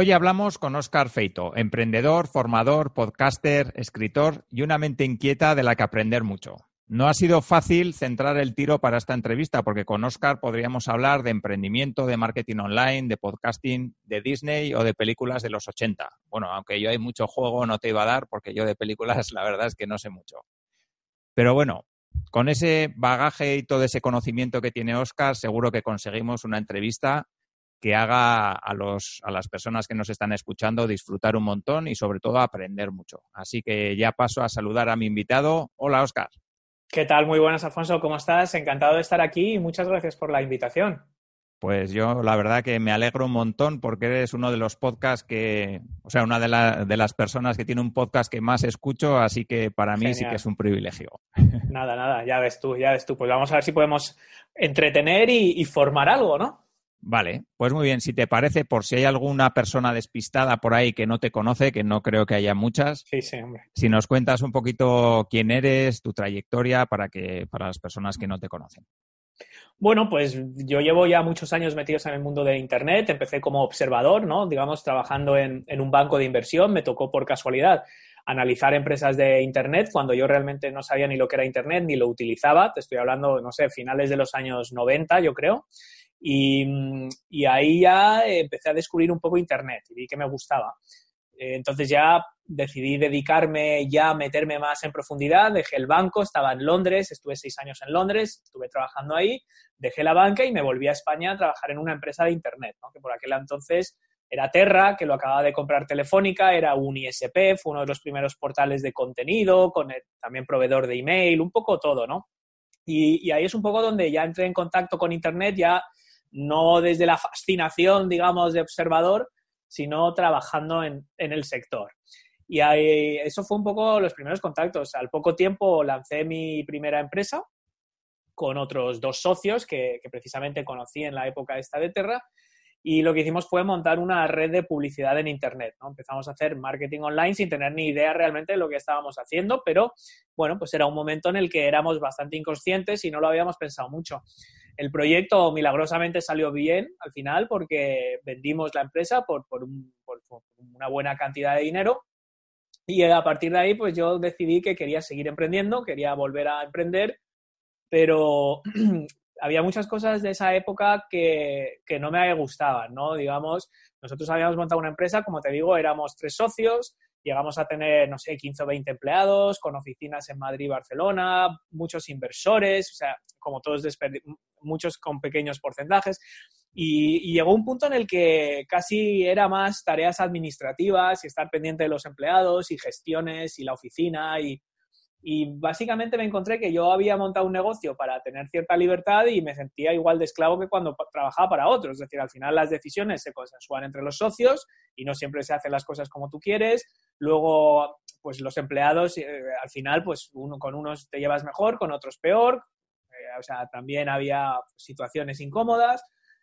Hoy hablamos con Óscar Feito, emprendedor, formador, podcaster, escritor y una mente inquieta de la que aprender mucho. No ha sido fácil centrar el tiro para esta entrevista porque con Óscar podríamos hablar de emprendimiento, de marketing online, de podcasting, de Disney o de películas de los 80. Bueno, aunque yo hay mucho juego no te iba a dar porque yo de películas la verdad es que no sé mucho. Pero bueno, con ese bagaje y todo ese conocimiento que tiene Óscar, seguro que conseguimos una entrevista que haga a, los, a las personas que nos están escuchando disfrutar un montón y sobre todo aprender mucho. Así que ya paso a saludar a mi invitado. Hola, Oscar. ¿Qué tal? Muy buenas, Alfonso. ¿Cómo estás? Encantado de estar aquí y muchas gracias por la invitación. Pues yo la verdad que me alegro un montón porque eres uno de los podcasts que, o sea, una de, de las personas que tiene un podcast que más escucho, así que para mí sí que es un privilegio. Nada, nada, ya ves tú, ya ves tú. Pues vamos a ver si podemos entretener y, y formar algo, ¿no? Vale, pues muy bien, si te parece, por si hay alguna persona despistada por ahí que no te conoce, que no creo que haya muchas, sí, sí, hombre. si nos cuentas un poquito quién eres, tu trayectoria para que para las personas que no te conocen. Bueno, pues yo llevo ya muchos años metidos en el mundo de Internet. Empecé como observador, ¿no? Digamos, trabajando en, en un banco de inversión. Me tocó por casualidad analizar empresas de Internet cuando yo realmente no sabía ni lo que era Internet ni lo utilizaba. Te estoy hablando, no sé, finales de los años 90, yo creo. Y, y, ahí ya empecé a descubrir un poco Internet y vi que me gustaba. Entonces ya decidí dedicarme ya meterme más en profundidad, dejé el banco, estaba en Londres, estuve seis años en Londres, estuve trabajando ahí, dejé la banca y me volví a España a trabajar en una empresa de Internet, ¿no? que por aquel entonces era Terra, que lo acababa de comprar Telefónica, era un ISP, fue uno de los primeros portales de contenido, con también proveedor de email, un poco todo, ¿no? Y, y ahí es un poco donde ya entré en contacto con Internet, ya no desde la fascinación, digamos, de observador, sino trabajando en, el sector. Y eso fue un poco los primeros contactos. Al poco tiempo lancé mi primera empresa con otros dos socios que, precisamente conocí en la época esta de Terra. Y lo que hicimos fue montar una red de publicidad en Internet. ¿no? Empezamos a hacer marketing online sin tener ni idea realmente de lo que estábamos haciendo, pero bueno, pues era un momento en el que éramos bastante inconscientes y no lo habíamos pensado mucho. El proyecto milagrosamente salió bien al final porque vendimos la empresa por, por, un, por, por, una buena cantidad de dinero y a partir de ahí pues yo decidí que quería seguir emprendiendo, quería volver a emprender, pero había muchas cosas de esa época que, que no me gustaban, ¿no? Digamos, nosotros habíamos montado una empresa, como te digo, éramos tres socios, llegamos a tener, no sé, 15 o 20 empleados, con oficinas en Madrid y Barcelona, muchos inversores, o sea, como todos muchos con pequeños porcentajes. Y, y, llegó un punto en el que casi era más tareas administrativas y estar pendiente de los empleados y gestiones y la oficina y, y básicamente me encontré que yo había montado un negocio para tener cierta libertad y me sentía igual de esclavo que cuando trabajaba para otros. Es decir, al final las decisiones se consensúan entre los socios y no siempre se hacen las cosas como tú quieres. Luego, pues los empleados, eh, al final, pues uno, con unos te llevas mejor, con otros peor. Eh, o sea, también había situaciones incómodas.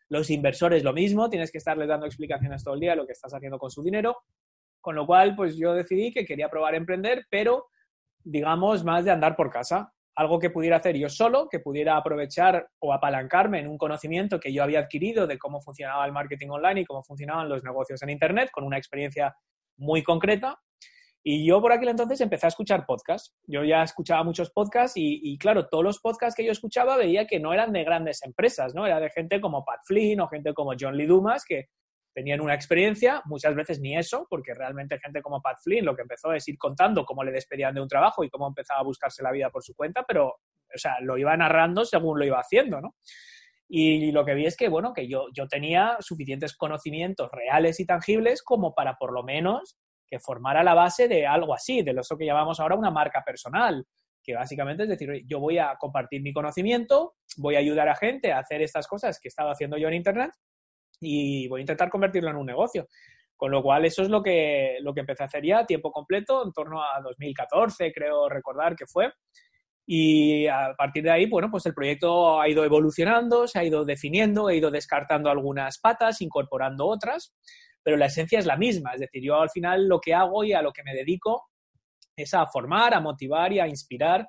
Los inversores lo mismo, tienes que estarles dando explicaciones todo el día de lo que estás haciendo con su dinero. Con lo cual, pues yo decidí que quería probar a emprender, pero digamos, más de andar por casa. Algo que pudiera hacer yo solo, que pudiera aprovechar o apalancarme en un conocimiento que yo había adquirido de cómo funcionaba el marketing online y cómo funcionaban los negocios en Internet, con una experiencia muy concreta. Y yo por aquel entonces empecé a escuchar podcasts. Yo ya escuchaba muchos podcasts y, claro, todos los podcasts que yo escuchaba veía que no eran de grandes empresas, ¿no? Era de gente como Pat Flynn o gente como John Lee Dumas, que tenían una experiencia, muchas veces ni eso, porque realmente gente como Pat Flynn lo que empezó es ir contando cómo le despedían de un trabajo y cómo empezaba a buscarse la vida por su cuenta, pero, o sea, lo iba narrando según lo iba haciendo, ¿no? Y lo que vi es que, bueno, que yo, yo tenía suficientes conocimientos reales y tangibles como para por lo menos que formara la base de algo así, de lo que llamamos ahora una marca personal, que básicamente es decir, yo voy a compartir mi conocimiento, voy a ayudar a gente a hacer estas cosas que he estado haciendo yo en Internet y voy a intentar convertirlo en un negocio. Con lo cual, eso es lo que, lo que empecé a hacer ya a tiempo completo, en torno a 2014, creo recordar que fue. Y a partir de ahí, bueno, pues el proyecto ha ido evolucionando, se ha ido definiendo, he ido descartando algunas patas, incorporando otras, pero la esencia es la misma. Es decir, yo al final lo que hago y a lo que me dedico es a formar, a motivar y a inspirar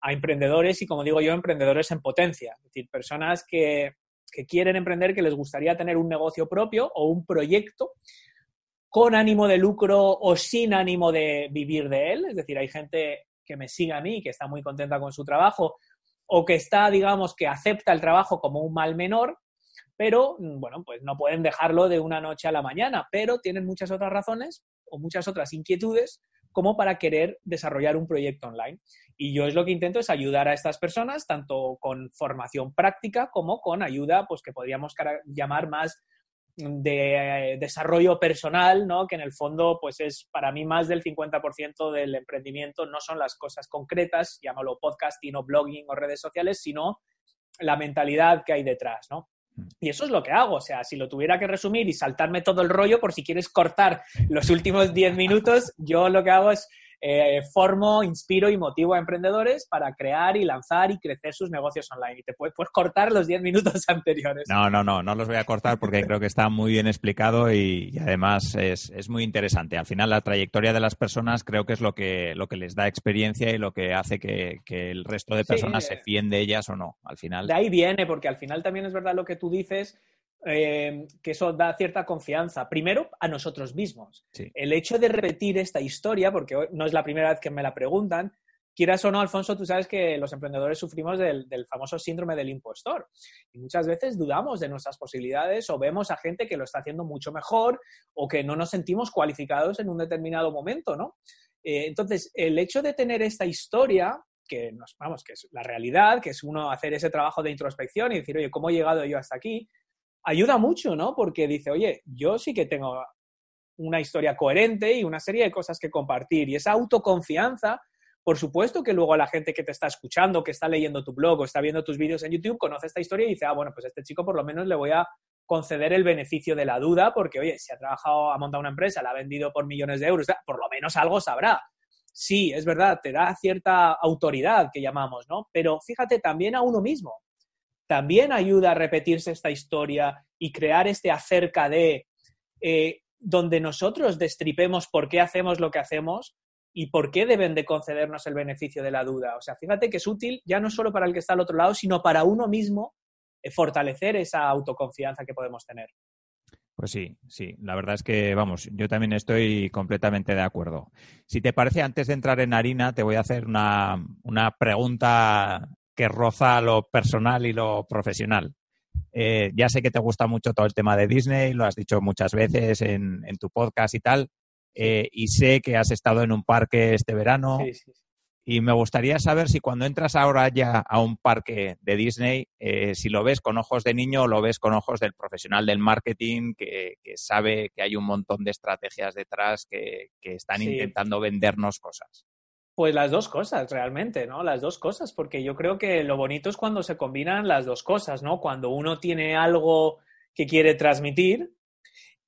a emprendedores y, como digo yo, emprendedores en potencia. Es decir, personas que, que quieren emprender, que les gustaría tener un negocio propio o un proyecto con ánimo de lucro o sin ánimo de vivir de él. Es decir, hay gente que me sigue a mí, que está muy contenta con su trabajo, o que está, digamos, que acepta el trabajo como un mal menor, pero, bueno, pues no pueden dejarlo de una noche a la mañana, pero tienen muchas otras razones o muchas otras inquietudes como para querer desarrollar un proyecto online. Y yo es lo que intento es ayudar a estas personas, tanto con formación práctica como con ayuda, pues que podríamos llamar más de eh, desarrollo personal, ¿no? que en el fondo pues es para mí más del 50% del emprendimiento no son las cosas concretas, llámalo podcasting o blogging o redes sociales, sino la mentalidad que hay detrás, ¿no? Mm. Y eso es lo que hago, o sea, si lo tuviera que resumir y saltarme todo el rollo, por si quieres cortar los últimos 10 minutos, yo lo que hago es eh, formo, inspiro y motivo a emprendedores para crear y lanzar y crecer sus negocios online. Y te puedes, cortar los 10 minutos anteriores. No, no, no, no los voy a cortar porque creo que está muy bien explicado y, además es, es, muy interesante. Al final la trayectoria de las personas creo que es lo que, lo que les da experiencia y lo que hace que, que el resto de personas se fíen de ellas o no. Al final. De ahí viene, porque al final también es verdad lo que tú dices eh, que eso da cierta confianza. Primero, a nosotros mismos. El hecho de repetir esta historia, porque no es la primera vez que me la preguntan, quieras o no, Alfonso, tú sabes que los emprendedores sufrimos del, famoso síndrome del impostor. Y muchas veces dudamos de nuestras posibilidades o vemos a gente que lo está haciendo mucho mejor o que no nos sentimos cualificados en un determinado momento, ¿no? Eh, entonces, el hecho de tener esta historia que nos, vamos, que es la realidad, que es uno hacer ese trabajo de introspección y decir, oye, ¿cómo he llegado yo hasta aquí? Ayuda mucho, ¿no? Porque dice, oye, yo sí que tengo una historia coherente y una serie de cosas que compartir. Y esa autoconfianza, por supuesto que luego la gente que te está escuchando, que está leyendo tu blog o está viendo tus vídeos en YouTube, conoce esta historia y dice, ah, bueno, pues este chico por lo menos le voy a conceder el beneficio de la duda, porque, oye, si ha trabajado, ha montado una empresa, la ha vendido por millones de euros, por lo menos algo sabrá. Sí, es verdad, te da cierta autoridad que llamamos, ¿no? Pero fíjate también a uno mismo también ayuda a repetirse esta historia y crear este acerca de eh, donde nosotros destripemos por qué hacemos lo que hacemos y por qué deben de concedernos el beneficio de la duda. O sea, fíjate que es útil ya no solo para el que está al otro lado, sino para uno mismo eh, fortalecer esa autoconfianza que podemos tener. Pues sí, sí, la verdad es que, vamos, yo también estoy completamente de acuerdo. Si te parece, antes de entrar en harina, te voy a hacer una, una pregunta que roza lo personal y lo profesional. Eh, ya sé que te gusta mucho todo el tema de Disney, lo has dicho muchas veces en, tu podcast y tal, eh, y sé que has estado en un parque este verano. Y me gustaría saber si cuando entras ahora ya a un parque de Disney, eh, si lo ves con ojos de niño o lo ves con ojos del profesional del marketing que, sabe que hay un montón de estrategias detrás que, están intentando vendernos cosas. Pues las dos cosas, realmente, ¿no? Las dos cosas, porque yo creo que lo bonito es cuando se combinan las dos cosas, ¿no? Cuando uno tiene algo que quiere transmitir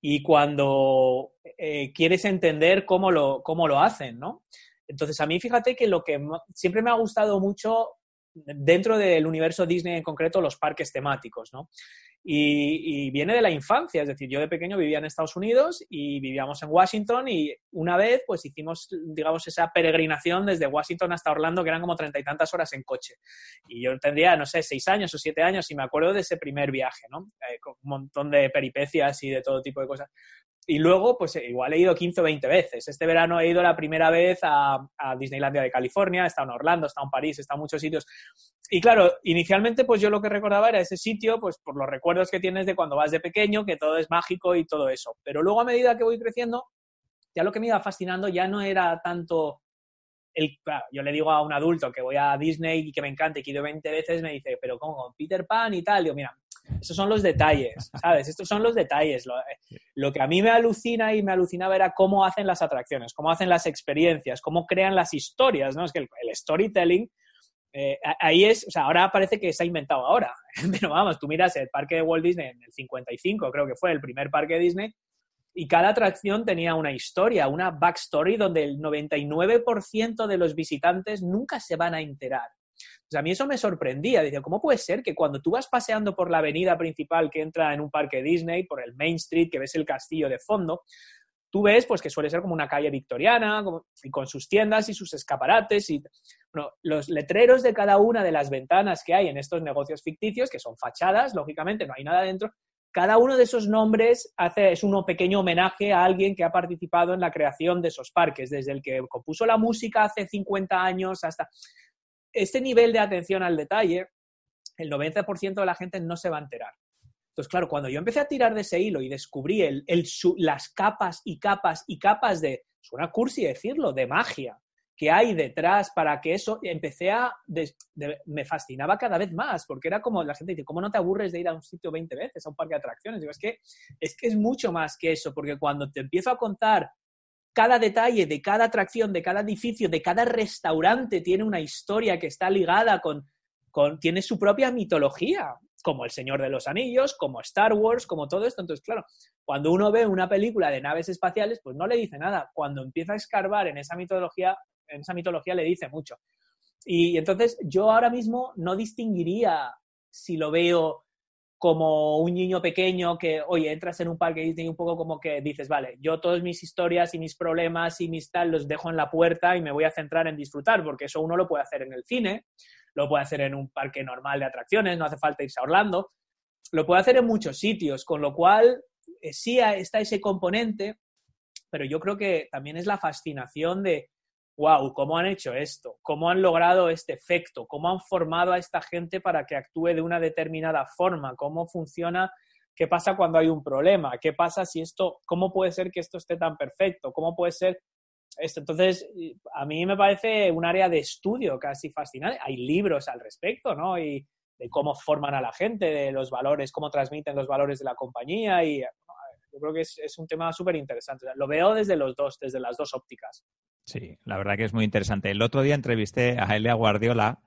y cuando eh, quieres entender cómo lo, cómo lo hacen, ¿no? Entonces, a mí fíjate que lo que siempre me ha gustado mucho dentro del universo Disney en concreto, los parques temáticos, ¿no? Y, viene de la infancia, es decir, yo de pequeño vivía en Estados Unidos y vivíamos en Washington y una vez pues hicimos, digamos, esa peregrinación desde Washington hasta Orlando, que eran como treinta y tantas horas en coche. Y yo tendría, no sé, seis años o siete años y me acuerdo de ese primer viaje, ¿no? Eh, con un montón de peripecias y de todo tipo de cosas. Y luego, pues igual he ido 15 o 20 veces. Este verano he ido la primera vez a, Disneylandia de California, he estado en Orlando, he estado en París, he estado en muchos sitios. Y claro, inicialmente pues yo lo que recordaba era ese sitio, pues por los recuerdos que tienes de cuando vas de pequeño, que todo es mágico y todo eso. Pero luego a medida que voy creciendo, ya lo que me iba fascinando ya no era tanto el, yo le digo a un adulto que voy a Disney y que me encanta y que he ido 20 veces, me dice, pero ¿cómo? Peter Pan y tal. Digo, mira, esos son los detalles, ¿sabes? Estos son los detalles. Lo, que a mí me alucina y me alucinaba era cómo hacen las atracciones, cómo hacen las experiencias, cómo crean las historias, ¿no? Es que el, storytelling, eh, ahí es, o sea, ahora parece que se ha inventado ahora, pero vamos, tú miras el parque de Walt Disney en el 55, creo que fue el primer parque de Disney, y cada atracción tenía una historia, una backstory donde el 99% de los visitantes nunca se van a enterar. Pues a mí eso me sorprendía. Dice, ¿cómo puede ser que cuando tú vas paseando por la avenida principal que entra en un parque Disney, por el Main Street, que ves el castillo de fondo, tú ves pues que suele ser como una calle victoriana, y con sus tiendas y sus escaparates y los letreros de cada una de las ventanas que hay en estos negocios ficticios, que son fachadas, lógicamente no hay nada dentro, cada uno de esos nombres hace, es un pequeño homenaje a alguien que ha participado en la creación de esos parques, desde el que compuso la música hace 50 años hasta... Este nivel de atención al detalle, el 90% de la gente no se va a enterar. Entonces, claro, cuando yo empecé a tirar de ese hilo y descubrí el, las capas y capas y capas de, suena cursi decirlo, de magia que hay detrás para que eso, empecé a, me fascinaba cada vez más, porque era como, la gente dice, ¿cómo no te aburres de ir a un sitio 20 veces, a un parque de atracciones? Digo, es que, es que es mucho más que eso, porque cuando te empiezo a contar cada detalle de cada atracción, de cada edificio, de cada restaurante, tiene una historia que está ligada con, con tiene su propia mitología como El Señor de los Anillos, como Star Wars, como todo esto. Entonces, claro, cuando uno ve una película de naves espaciales, pues no le dice nada. Cuando empieza a escarbar en esa mitología, en esa mitología le dice mucho. Y, entonces yo ahora mismo no distinguiría si lo veo como un niño pequeño que, oye, entras en un parque y un poco como que dices, vale, yo todas mis historias y mis problemas y mis tal los dejo en la puerta y me voy a centrar en disfrutar, porque eso uno lo puede hacer en el cine, lo puede hacer en un parque normal de atracciones, no hace falta irse a Orlando, lo puede hacer en muchos sitios, con lo cual eh, sí está ese componente, pero yo creo que también es la fascinación de, wow, ¿cómo han hecho esto? ¿Cómo han logrado este efecto? ¿Cómo han formado a esta gente para que actúe de una determinada forma? ¿Cómo funciona? ¿Qué pasa cuando hay un problema? ¿Qué pasa si esto, cómo puede ser que esto esté tan perfecto? ¿Cómo puede ser esto. Entonces, a mí me parece un área de estudio casi fascinante. Hay libros al respecto, ¿no? Y de cómo forman a la gente, de los valores, cómo transmiten los valores de la compañía y yo creo que es, un tema súper interesante. lo veo desde los dos, desde las dos ópticas. Sí, la verdad que es muy interesante. El otro día entrevisté a Elia Guardiola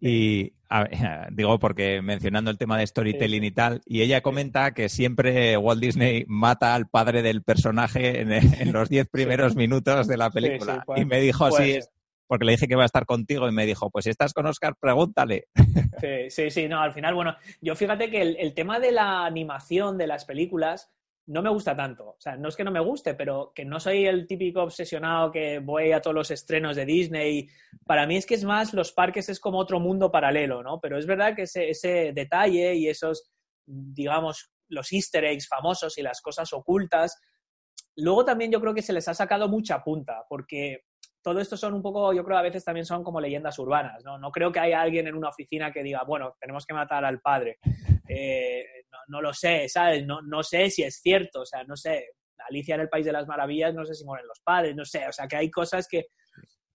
y digo porque mencionando el tema de storytelling y tal, y ella comenta que siempre Walt Disney mata al padre del personaje en, los diez primeros minutos de la película. y me dijo así, porque le dije que iba a estar contigo y me dijo, pues si estás con Oscar, pregúntale. Sí, sí, sí, no, al final, bueno, yo fíjate que el tema de la animación de las películas no me gusta tanto. O sea, no es que no me guste, pero que no soy el típico obsesionado que voy a todos los estrenos de Disney. Para mí es que es más, los parques es como otro mundo paralelo, ¿no? Pero es verdad que ese, detalle y esos, digamos, los easter eggs famosos y las cosas ocultas, luego también yo creo que se les ha sacado mucha punta, porque todo esto son un poco, yo creo a veces también son como leyendas urbanas, ¿no? No creo que haya alguien en una oficina que diga, bueno, tenemos que matar al padre. Eh, no, lo sé, ¿sabes? No, no sé si es cierto, o sea, no sé. Alicia en el País de las Maravillas, no sé si mueren los padres, no sé, o sea, que hay cosas que,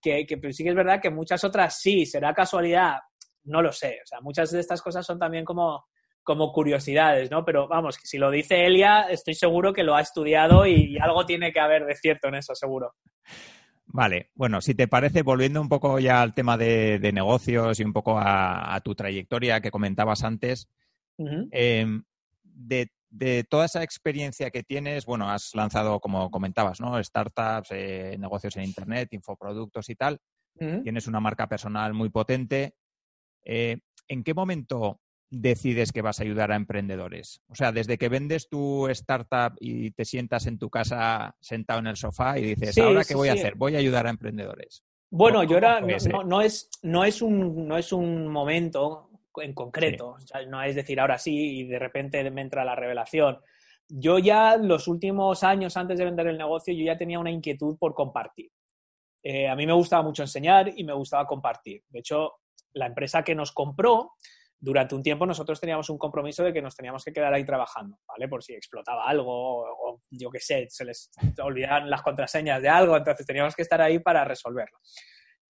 que, que sí que es verdad que muchas otras sí, será casualidad, no lo sé, o sea, muchas de estas cosas son también como, como curiosidades, ¿no? Pero vamos, si lo dice Elia, estoy seguro que lo ha estudiado y, algo tiene que haber de cierto en eso, seguro. Vale, bueno, si te parece, volviendo un poco ya al tema de, negocios y un poco a, tu trayectoria que comentabas antes, de, toda esa experiencia que tienes, bueno, has lanzado, como comentabas, ¿no? Startups, eh, negocios en Internet, infoproductos y tal. Tienes una marca personal muy potente. Eh, ¿En qué momento decides que vas a ayudar a emprendedores? O sea, desde que vendes tu startup y te sientas en tu casa sentado en el sofá y dices, ¿ahora qué voy a hacer? Voy a ayudar a emprendedores. Bueno, yo era, no, es, no, es un, no es un momento en concreto. no es decir, ahora sí y de repente me entra la revelación. Yo ya los últimos años antes de vender el negocio, yo ya tenía una inquietud por compartir. Eh, a mí me gustaba mucho enseñar y me gustaba compartir. De hecho, la empresa que nos compró, durante un tiempo nosotros teníamos un compromiso de que nos teníamos que quedar ahí trabajando, ¿vale? Por si explotaba algo o, yo qué sé, se les olvidaban las contraseñas de algo, entonces teníamos que estar ahí para resolverlo.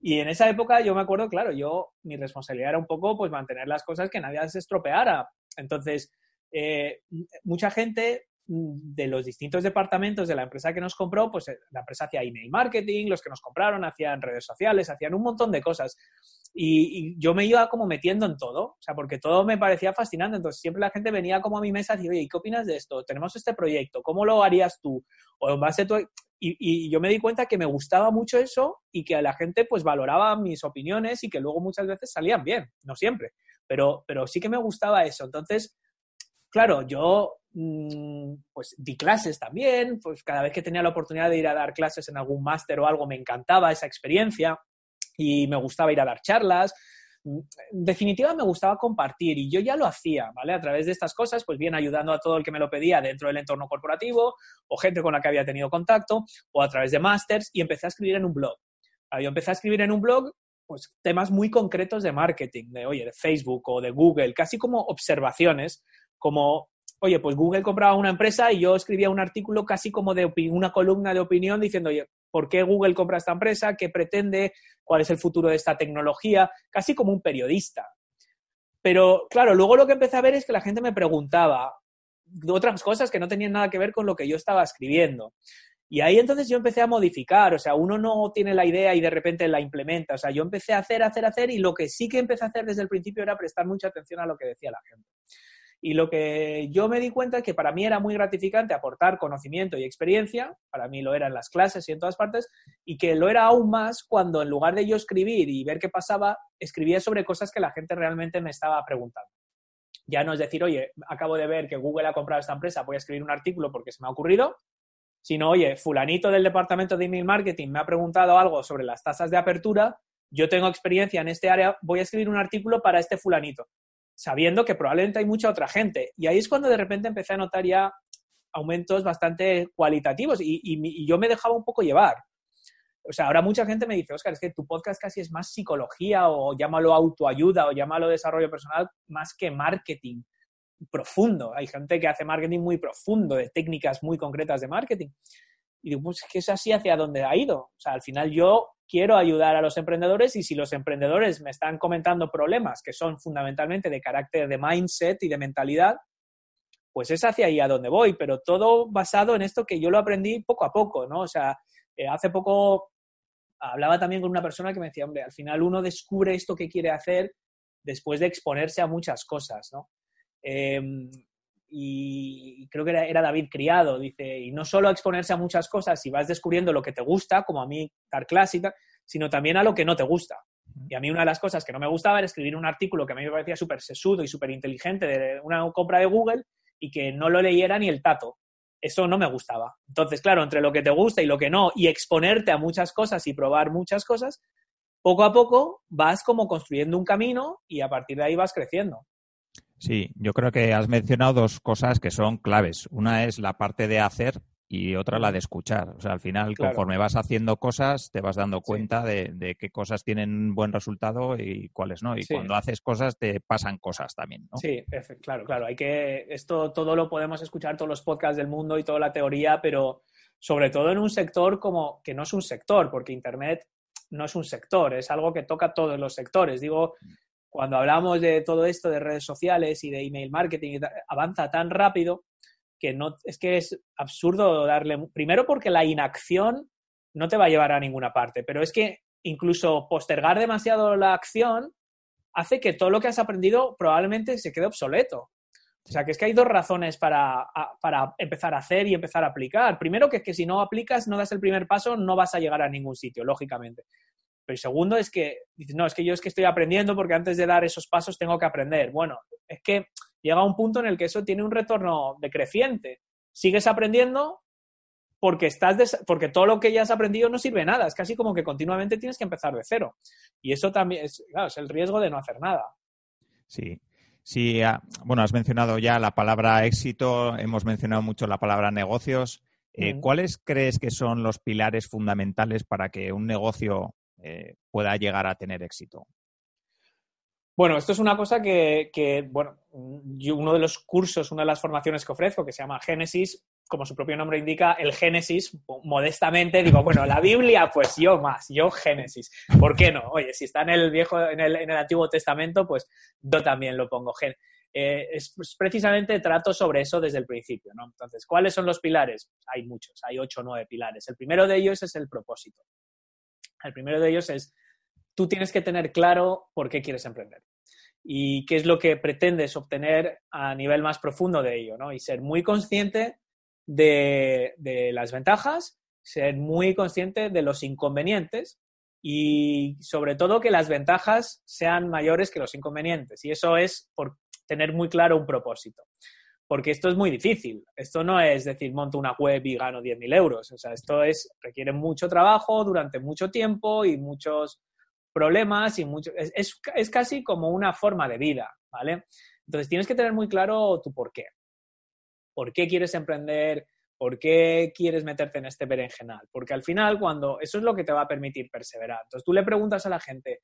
Y en esa época yo me acuerdo, claro, yo, mi responsabilidad era un poco pues mantener las cosas que nadie se estropeara. Entonces, eh, mucha gente de los distintos departamentos de la empresa que nos compró, pues eh, la empresa hacía email marketing, los que nos compraron hacían redes sociales, hacían un montón de cosas. Y, yo me iba como metiendo en todo, o sea, porque todo me parecía fascinante. Entonces siempre la gente venía como a mi mesa y decía, oye, ¿qué opinas de esto? Tenemos este proyecto, ¿cómo lo harías tú? O en base a tu... Y, y, yo me di cuenta que me gustaba mucho eso y que a la gente pues valoraba mis opiniones y que luego muchas veces salían bien, no siempre, pero, pero sí que me gustaba eso. Entonces, claro, yo mm, pues di clases también, pues cada vez que tenía la oportunidad de ir a dar clases en algún máster o algo me encantaba esa experiencia y me gustaba ir a dar charlas. En definitiva, me gustaba compartir y yo ya lo hacía, ¿vale? A través de estas cosas, pues bien ayudando a todo el que me lo pedía dentro del entorno corporativo o gente con la que había tenido contacto o a través de másters y empecé a escribir en un blog. Yo empecé a escribir en un blog pues temas muy concretos de marketing, de oye, de Facebook o de Google, casi como observaciones, como oye, pues Google compraba una empresa y yo escribía un artículo casi como de una columna de opinión diciendo, oye, ¿por qué Google compra esta empresa? ¿Qué pretende? ¿Cuál es el futuro de esta tecnología? Casi como un periodista. Pero claro, luego lo que empecé a ver es que la gente me preguntaba otras cosas que no tenían nada que ver con lo que yo estaba escribiendo. Y ahí entonces yo empecé a modificar, o sea, uno no tiene la idea y de repente la implementa, o sea, yo empecé a hacer, hacer, hacer y lo que sí que empecé a hacer desde el principio era prestar mucha atención a lo que decía la gente. Y lo que yo me di cuenta es que para mí era muy gratificante aportar conocimiento y experiencia, para mí lo era en las clases y en todas partes, y que lo era aún más cuando en lugar de yo escribir y ver qué pasaba, escribía sobre cosas que la gente realmente me estaba preguntando. Ya no es decir, oye, acabo de ver que Google ha comprado esta empresa, voy a escribir un artículo porque se me ha ocurrido, sino, oye, fulanito del departamento de email marketing me ha preguntado algo sobre las tasas de apertura, yo tengo experiencia en este área, voy a escribir un artículo para este fulanito sabiendo que probablemente hay mucha otra gente. Y ahí es cuando de repente empecé a notar ya aumentos bastante cualitativos y, yo me dejaba un poco llevar. O sea, ahora mucha gente me dice, Oscar, es que tu podcast casi es más psicología o llámalo autoayuda o llámalo desarrollo personal más que marketing profundo. Hay gente que hace marketing muy profundo, de técnicas muy concretas de marketing. Y digo, pues que es así hacia donde ha ido. O sea, al final yo quiero ayudar a los emprendedores y si los emprendedores me están comentando problemas que son fundamentalmente de carácter de mindset y de mentalidad, pues es hacia ahí a donde voy, pero todo basado en esto que yo lo aprendí poco a poco, ¿no? O sea, eh, hace poco hablaba también con una persona que me decía, hombre, al final uno descubre esto que quiere hacer después de exponerse a muchas cosas, ¿no? Em, y creo que era, David Criado, dice, y no solo a exponerse a muchas cosas y vas descubriendo lo que te gusta, como a mí dar clásica, sino también a lo que no te gusta. Y a mí una de las cosas que no me gustaba era escribir un artículo que a mí me parecía súper sesudo y súper inteligente de una compra de Google y que no lo leyera ni el tato. Eso no me gustaba. Entonces, claro, entre lo que te gusta y lo que no, y exponerte a muchas cosas y probar muchas cosas, poco a poco vas como construyendo un camino y a partir de ahí vas creciendo. Sí, yo creo que has mencionado dos cosas que son claves. Una es la parte de hacer y otra la de escuchar. O sea, al final, conforme vas haciendo cosas, te vas dando cuenta de, qué cosas tienen buen resultado y cuáles no. Y cuando haces cosas, te pasan cosas también, ¿no? Sí, claro, claro. Hay que, esto todo lo podemos escuchar, todos los podcasts del mundo y toda la teoría, pero sobre todo en un sector como que no es un sector, porque Internet no es un sector, es algo que toca todos los sectores. Digo, cuando hablamos de todo esto de redes sociales y de email marketing, avanza tan rápido que no es que es absurdo darle primero porque la inacción no te va a llevar a ninguna parte, pero es que incluso postergar demasiado la acción hace que todo lo que has aprendido probablemente se quede obsoleto. O sea, que es que hay dos razones para, para empezar a hacer y empezar a aplicar. Primero, que es que si no aplicas, no das el primer paso, no vas a llegar a ningún sitio, lógicamente. Pero el segundo es que no, es que yo es que estoy aprendiendo porque antes de dar esos pasos tengo que aprender. Bueno, es que llega un punto en el que eso tiene un retorno decreciente. Sigues aprendiendo porque, estás porque todo lo que ya has aprendido no sirve nada. Es casi como que continuamente tienes que empezar de cero. Y eso también es, claro, es el riesgo de no hacer nada. Sí. Sí, ah, bueno, has mencionado ya la palabra éxito, hemos mencionado mucho la palabra negocios. Eh, ¿Cuáles crees que son los pilares fundamentales para que un negocio eh, pueda llegar a tener éxito? Bueno, esto es una cosa que, bueno, uno de los cursos, una de las formaciones que ofrezco, que se llama Génesis, como su propio nombre indica, el Génesis, modestamente digo, bueno, la Biblia, pues yo más, yo Génesis. ¿Por qué no? Oye, si está en el viejo, en el, Antiguo Testamento, pues yo también lo pongo. eh, es pues, precisamente trato sobre eso desde el principio, ¿no? Entonces, ¿cuáles son los pilares? Hay muchos, hay ocho o nueve pilares. El primero de ellos es el propósito. El primero de ellos es, tú tienes que tener claro por qué quieres emprender y qué es lo que pretendes obtener a nivel más profundo de ello, ¿no? Y ser muy consciente de, de las ventajas, ser muy consciente de los inconvenientes y sobre todo que las ventajas sean mayores que los inconvenientes. Y eso es por tener muy claro un propósito. Porque esto es muy difícil. Esto no es decir, monto una web y gano 10.000 euros. O sea, esto es, requiere mucho trabajo durante mucho tiempo y muchos problemas y mucho, es, es, casi como una forma de vida, ¿vale? Entonces tienes que tener muy claro tu por qué. ¿Por qué quieres emprender? ¿Por qué quieres meterte en este berenjenal? Porque al final, cuando eso es lo que te va a permitir perseverar. Entonces tú le preguntas a la gente,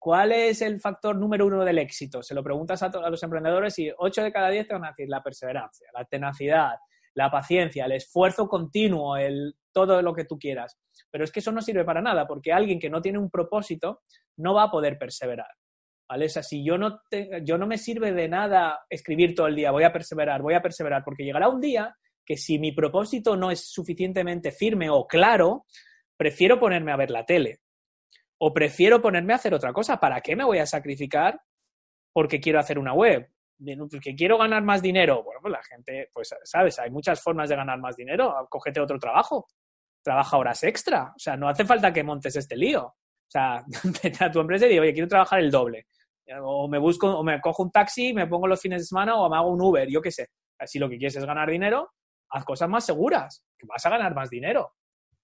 ¿Cuál es el factor número uno del éxito? Se lo preguntas a, los emprendedores y 8 de cada 10 te van a decir la perseverancia, la tenacidad, la paciencia, el esfuerzo continuo, el todo lo que tú quieras. Pero es que eso no sirve para nada porque alguien que no tiene un propósito no va a poder perseverar. ¿Vale? O sea, si yo no, yo no me sirve de nada escribir todo el día, voy a perseverar, voy a perseverar, porque llegará un día que si mi propósito no es suficientemente firme o claro, prefiero ponerme a ver la tele o prefiero ponerme a hacer otra cosa. ¿Para qué me voy a sacrificar porque quiero hacer una web? Porque quiero ganar más dinero. Bueno, pues la gente, pues, sabes, hay muchas formas de ganar más dinero. Cógete otro trabajo. Trabaja horas extra. O sea, no hace falta que montes este lío. O sea, vete a tu empresa y digo, oye, quiero trabajar el doble. O me busco, o me cojo un taxi, me pongo los fines de semana o me hago un Uber, yo qué sé. Si lo que quieres es ganar dinero, haz cosas más seguras, que vas a ganar más dinero.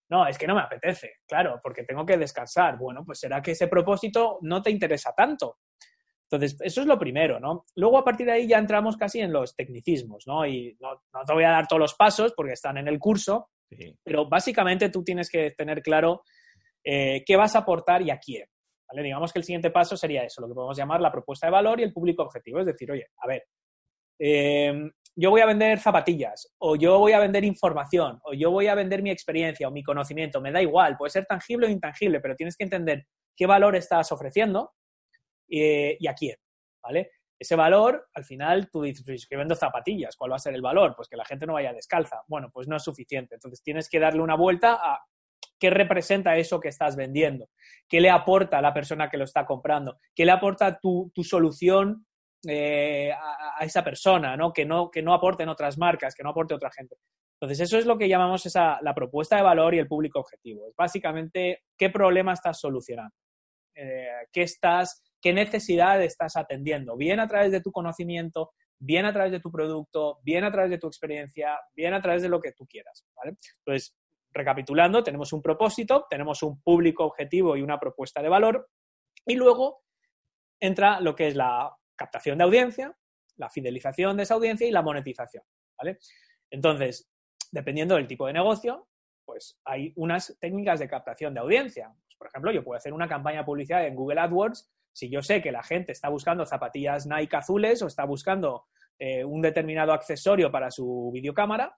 No, es que no me apetece, claro, porque tengo que descansar. Bueno, pues será que ese propósito no te interesa tanto. Entonces, eso es lo primero, ¿no? Luego, a partir de ahí, ya entramos casi en los tecnicismos, ¿no? Y no, te voy a dar todos los pasos porque están en el curso, pero básicamente tú tienes que tener claro eh, qué vas a aportar y a quién. ¿vale? Digamos que el siguiente paso sería eso, lo que podemos llamar la propuesta de valor y el público objetivo. Es decir, oye, a ver, eh, yo voy a vender zapatillas, o yo voy a vender información, o yo voy a vender mi experiencia o mi conocimiento, me da igual, puede ser tangible o intangible, pero tienes que entender qué valor estás ofreciendo eh, y a quién, ¿vale? Ese valor, al final, tú dices, pues, que vendo zapatillas, ¿cuál va a ser el valor? Pues que la gente no vaya descalza. Bueno, pues no es suficiente. Entonces tienes que darle una vuelta a qué representa eso que estás vendiendo, qué le aporta a la persona que lo está comprando, qué le aporta tu, tu solución eh, a, esa persona, ¿no? Que, ¿no? que no aporten otras marcas, que no aporte otra gente. Entonces, eso es lo que llamamos esa, la propuesta de valor y el público objetivo. Es básicamente qué problema estás solucionando, eh, qué, estás, qué necesidad estás atendiendo, bien a través de tu conocimiento, bien a través de tu producto, bien a través de tu experiencia, bien a través de lo que tú quieras. Entonces, recapitulando, tenemos un propósito, tenemos un público objetivo y una propuesta de valor, y luego entra lo que es la captación de audiencia, la fidelización de esa audiencia y la monetización. Entonces, dependiendo del tipo de negocio, pues hay unas técnicas de captación de audiencia. Pues, por ejemplo, yo puedo hacer una campaña de publicidad en Google AdWords si yo sé que la gente está buscando zapatillas Nike azules o está buscando eh, un determinado accesorio para su videocámara,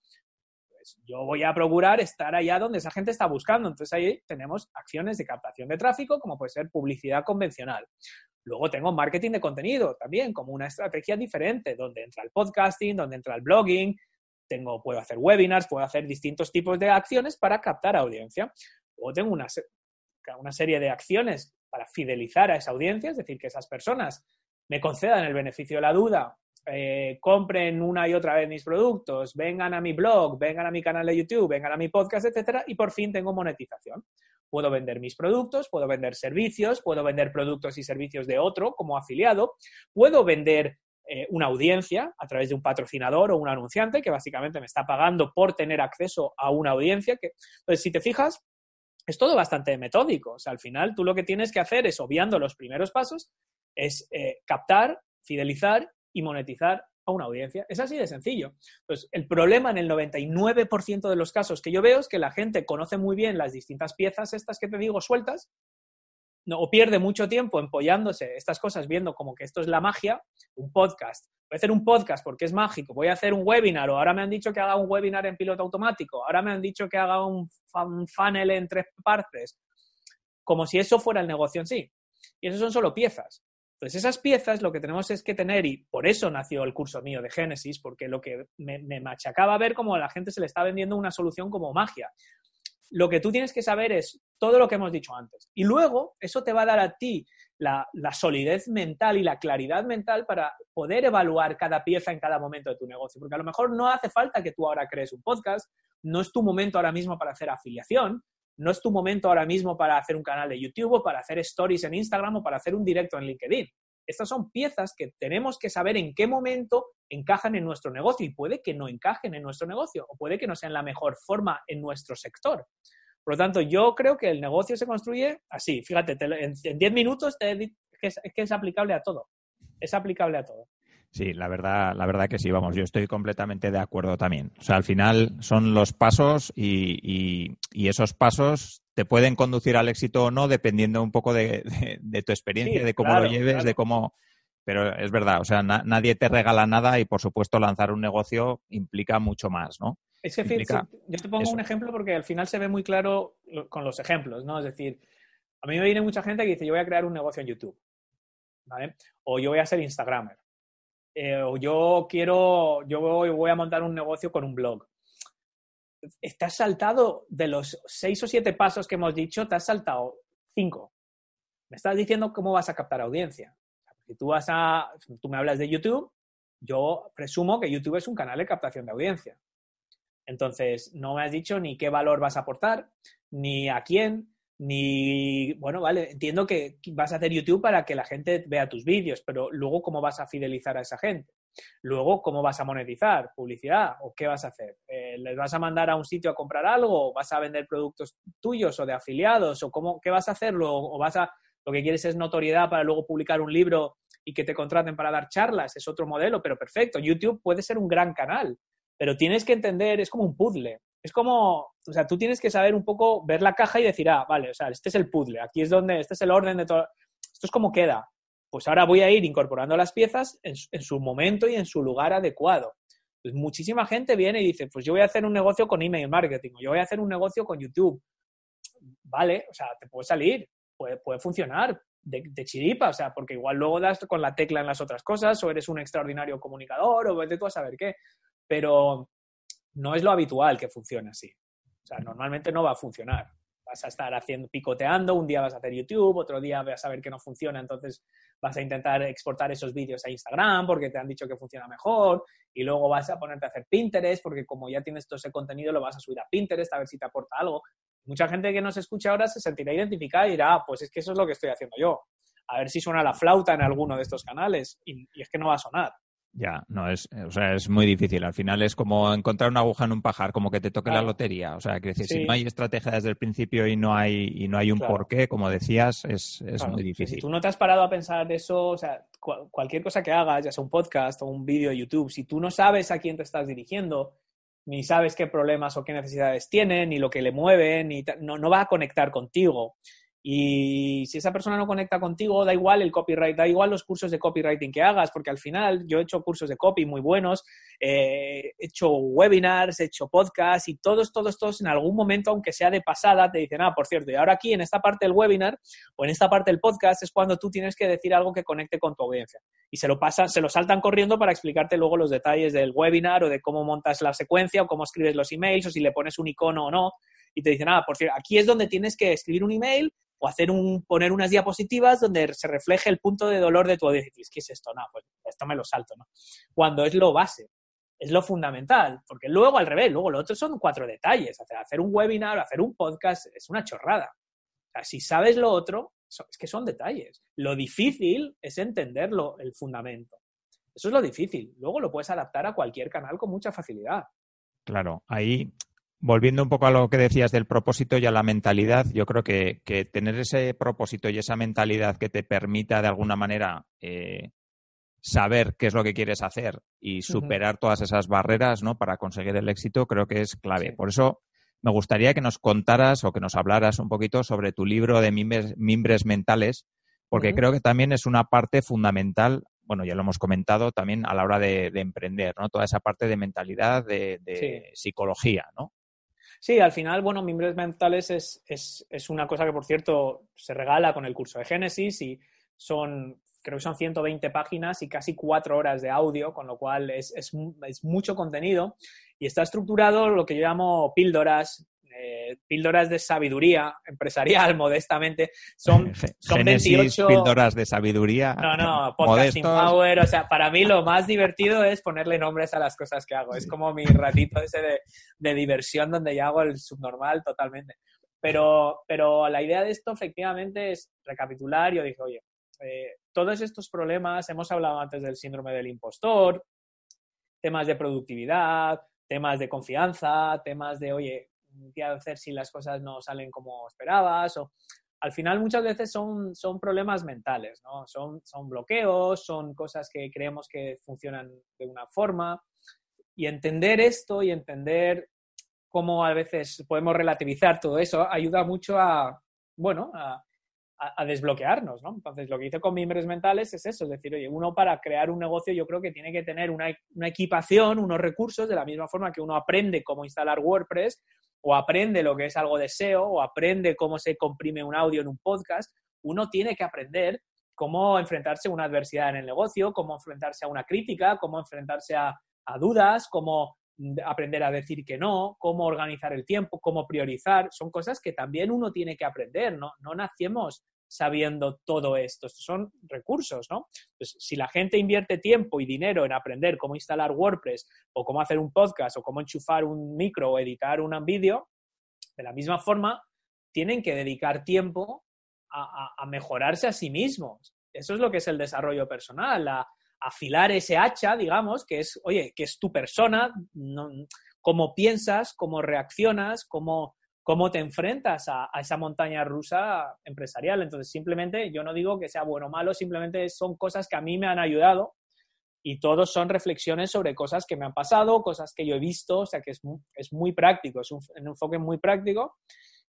pues yo voy a procurar estar allá donde esa gente está buscando. Entonces ahí tenemos acciones de captación de tráfico, como puede ser publicidad convencional. Luego tengo marketing de contenido también, como una estrategia diferente, donde entra el podcasting, donde entra el blogging, tengo, puedo hacer webinars, puedo hacer distintos tipos de acciones para captar audiencia. Luego tengo una, una serie de acciones para fidelizar a esa audiencia, es decir, que esas personas me concedan el beneficio de la duda, eh, compren una y otra vez mis productos, vengan a mi blog, vengan a mi canal de YouTube, vengan a mi podcast, etcétera, y por fin tengo monetización. Puedo vender mis productos, puedo vender servicios, puedo vender productos y servicios de otro como afiliado, puedo vender eh, una audiencia a través de un patrocinador o un anunciante que básicamente me está pagando por tener acceso a una audiencia. Que, pues si te fijas, es todo bastante metódico. O sea, al final tú lo que tienes que hacer es, obviando los primeros pasos, es eh, captar, fidelizar y monetizar a una audiencia. Es así de sencillo. Pues el problema en el 99% de los casos que yo veo es que la gente conoce muy bien las distintas piezas estas que te digo sueltas, no, o pierde mucho tiempo empollándose estas cosas viendo como que esto es la magia, un podcast. Voy a hacer un podcast porque es mágico, voy a hacer un webinar, o ahora me han dicho que haga un webinar en piloto automático, ahora me han dicho que haga un, un funnel en tres partes, como si eso fuera el negocio en sí. Y eso son solo piezas. Entonces, esas piezas lo que tenemos es que tener, y por eso nació el curso mío de Génesis, porque lo que me, machacaba ver cómo a la gente se le está vendiendo una solución como magia. Lo que tú tienes que saber es todo lo que hemos dicho antes. Y luego, eso te va a dar a ti la, la, solidez mental y la claridad mental para poder evaluar cada pieza en cada momento de tu negocio. Porque a lo mejor no hace falta que tú ahora crees un podcast, no es tu momento ahora mismo para hacer afiliación, no es tu momento ahora mismo para hacer un canal de YouTube o para hacer stories en Instagram o para hacer un directo en LinkedIn. Estas son piezas que tenemos que saber en qué momento encajan en nuestro negocio y puede que no encajen en nuestro negocio o puede que no sean la mejor forma en nuestro sector. Por lo tanto, yo creo que el negocio se construye así. Fíjate, en 10 minutos te, que es aplicable a todo. Es aplicable a todo. Sí, la verdad, la verdad que sí, vamos, yo estoy completamente de acuerdo también. O sea, al final son los pasos y, esos pasos te pueden conducir al éxito o no, dependiendo un poco de, tu experiencia, de cómo lo lleves, de cómo. Pero es verdad, o sea, nadie te regala nada y, por supuesto, lanzar un negocio implica mucho más, ¿no? Es que, yo te pongo un ejemplo porque al final se ve muy claro con los ejemplos, ¿no? Es decir, a mí me viene mucha gente que dice, yo voy a crear un negocio en YouTube, ¿vale? O yo voy a ser Instagramer eh, yo quiero, yo voy, a montar un negocio con un blog. Estás saltado de los seis o siete pasos que hemos dicho, te has saltado cinco. Me estás diciendo cómo vas a captar audiencia. Si tú vas a, tú me hablas de YouTube, yo presumo que YouTube es un canal de captación de audiencia. Entonces, no me has dicho ni qué valor vas a aportar, ni a quién, ni, bueno, vale, entiendo que vas a hacer YouTube para que la gente vea tus vídeos, pero luego cómo vas a fidelizar a esa gente. Luego, ¿cómo vas a monetizar? ¿Publicidad? ¿O qué vas a hacer? Eh, ¿Les vas a mandar a un sitio a comprar algo? ¿O vas a vender productos tuyos o de afiliados? ¿O cómo, qué vas a hacer? ¿O vas a, lo que quieres es notoriedad para luego publicar un libro y que te contraten para dar charlas? Es otro modelo, pero perfecto. YouTube puede ser un gran canal, pero tienes que entender, es como un puzzle es como, o sea, tú tienes que saber un poco, ver la caja y decir, ah, vale, o sea, este es el puzzle, aquí es donde, este es el orden de todo, esto es como queda. Pues ahora voy a ir incorporando las piezas en, su momento y en su lugar adecuado. Pues muchísima gente viene y dice, pues yo voy a hacer un negocio con email marketing, yo voy a hacer un negocio con YouTube. Vale, o sea, te puede salir, puede, puede funcionar de, de, chiripa, o sea, porque igual luego das con la tecla en las otras cosas, o eres un extraordinario comunicador, o vete tú a saber qué. Pero, no es lo habitual que funcione así. O sea, normalmente no va a funcionar. Vas a estar haciendo, picoteando, un día vas a hacer YouTube, otro día vas a ver que no funciona, entonces vas a intentar exportar esos vídeos a Instagram porque te han dicho que funciona mejor y luego vas a ponerte a hacer Pinterest porque como ya tienes todo ese contenido lo vas a subir a Pinterest a ver si te aporta algo. Mucha gente que nos escucha ahora se sentirá identificada y dirá, ah, pues es que eso es lo que estoy haciendo yo. A ver si suena la flauta en alguno de estos canales y es que no va a sonar. Ya, no, es, o sea, es muy difícil. Al final es como encontrar una aguja en un pajar, como que te toque la lotería. O sea, que decir, si no hay estrategia desde el principio y no hay, y no hay un porqué, como decías, es, muy difícil. Si tú no te has parado a pensar eso, o sea, cualquier cosa que hagas, ya sea un podcast o un vídeo de YouTube, si tú no sabes a quién te estás dirigiendo, ni sabes qué problemas o qué necesidades tiene, ni lo que le mueve, ni no, no va a conectar contigo. Y si esa persona no conecta contigo, da igual el copyright, da igual los cursos de copywriting que hagas, porque al final yo he hecho cursos de copy muy buenos, eh, he hecho webinars, he hecho podcasts y todos, todos, todos en algún momento, aunque sea de pasada, te dicen, ah, por cierto, y ahora aquí en esta parte del webinar o en esta parte del podcast es cuando tú tienes que decir algo que conecte con tu audiencia. Y se lo pasan, se lo saltan corriendo para explicarte luego los detalles del webinar o de cómo montas la secuencia o cómo escribes los emails o si le pones un icono o no y te dicen, ah, por cierto, aquí es donde tienes que escribir un email o hacer un, poner unas diapositivas donde se refleje el punto de dolor de tu audiencia. ¿Qué es esto? No, pues esto me lo salto, ¿no? Cuando es lo base, es lo fundamental, porque luego al revés, luego lo otro son cuatro detalles. Hacer un webinar, hacer un podcast es una chorrada. O sea, si sabes lo otro, es que son detalles. Lo difícil es entenderlo, el fundamento. Eso es lo difícil. Luego lo puedes adaptar a cualquier canal con mucha facilidad. Claro, ahí volviendo un poco a lo que decías del propósito y a la mentalidad, yo creo que, tener ese propósito y esa mentalidad que te permita de alguna manera eh, saber qué es lo que quieres hacer y superar todas esas barreras ¿no? para conseguir el éxito, creo que es clave. Por eso me gustaría que nos contaras o que nos hablaras un poquito sobre tu libro de mimbres, mentales, porque creo que también es una parte fundamental bueno, ya lo hemos comentado también a la hora de, emprender, ¿no? Toda esa parte de mentalidad, de, de psicología, ¿no? Sí, al final, bueno, mimbres mentales es, es, es, una cosa que, por cierto, se regala con el curso de Génesis y son creo que son 120 páginas y casi cuatro horas de audio, con lo cual es, es, es mucho contenido. Y está estructurado lo que yo llamo píldoras, eh, píldoras de sabiduría empresarial, modestamente. Son, son 28... píldoras de sabiduría. No, no, podcasting power. O sea, para mí lo más divertido es ponerle nombres a las cosas que hago. Es como mi ratito ese de, de diversión donde ya hago el subnormal totalmente. Pero, pero la idea de esto efectivamente es recapitular. Yo dije, oye, eh, todos estos problemas, hemos hablado antes del síndrome del impostor, temas de productividad, temas de confianza, temas de, oye, qué hacer si las cosas no salen como esperabas. O, al final muchas veces son, son problemas mentales, ¿no? Son, son bloqueos, son cosas que creemos que funcionan de una forma. Y entender esto y entender cómo a veces podemos relativizar todo eso ayuda mucho a, bueno, a, a, desbloquearnos, ¿no? Entonces, lo que hice con mimbres mentales es eso, es decir, oye, uno para crear un negocio yo creo que tiene que tener una, una equipación, unos recursos, de la misma forma que uno aprende cómo instalar WordPress o aprende lo que es algo de SEO o aprende cómo se comprime un audio en un podcast, uno tiene que aprender cómo enfrentarse a una adversidad en el negocio, cómo enfrentarse a una crítica, cómo enfrentarse a, a dudas, cómo aprender a decir que no, cómo organizar el tiempo, cómo priorizar, son cosas que también uno tiene que aprender, ¿no? No nacemos sabiendo todo esto, estos son recursos, ¿no? Pues si la gente invierte tiempo y dinero en aprender cómo instalar WordPress o cómo hacer un podcast o cómo enchufar un micro o editar un vídeo, de la misma forma, tienen que dedicar tiempo a, a, mejorarse a sí mismos. Eso es lo que es el desarrollo personal, la, afilar ese hacha, digamos, que es, oye, que es tu persona, cómo piensas, cómo reaccionas, cómo, cómo te enfrentas a, esa montaña rusa empresarial. Entonces, simplemente, yo no digo que sea bueno o malo, simplemente son cosas que a mí me han ayudado y todos son reflexiones sobre cosas que me han pasado, cosas que yo he visto, o sea que es muy, es muy práctico, es un, enfoque muy práctico.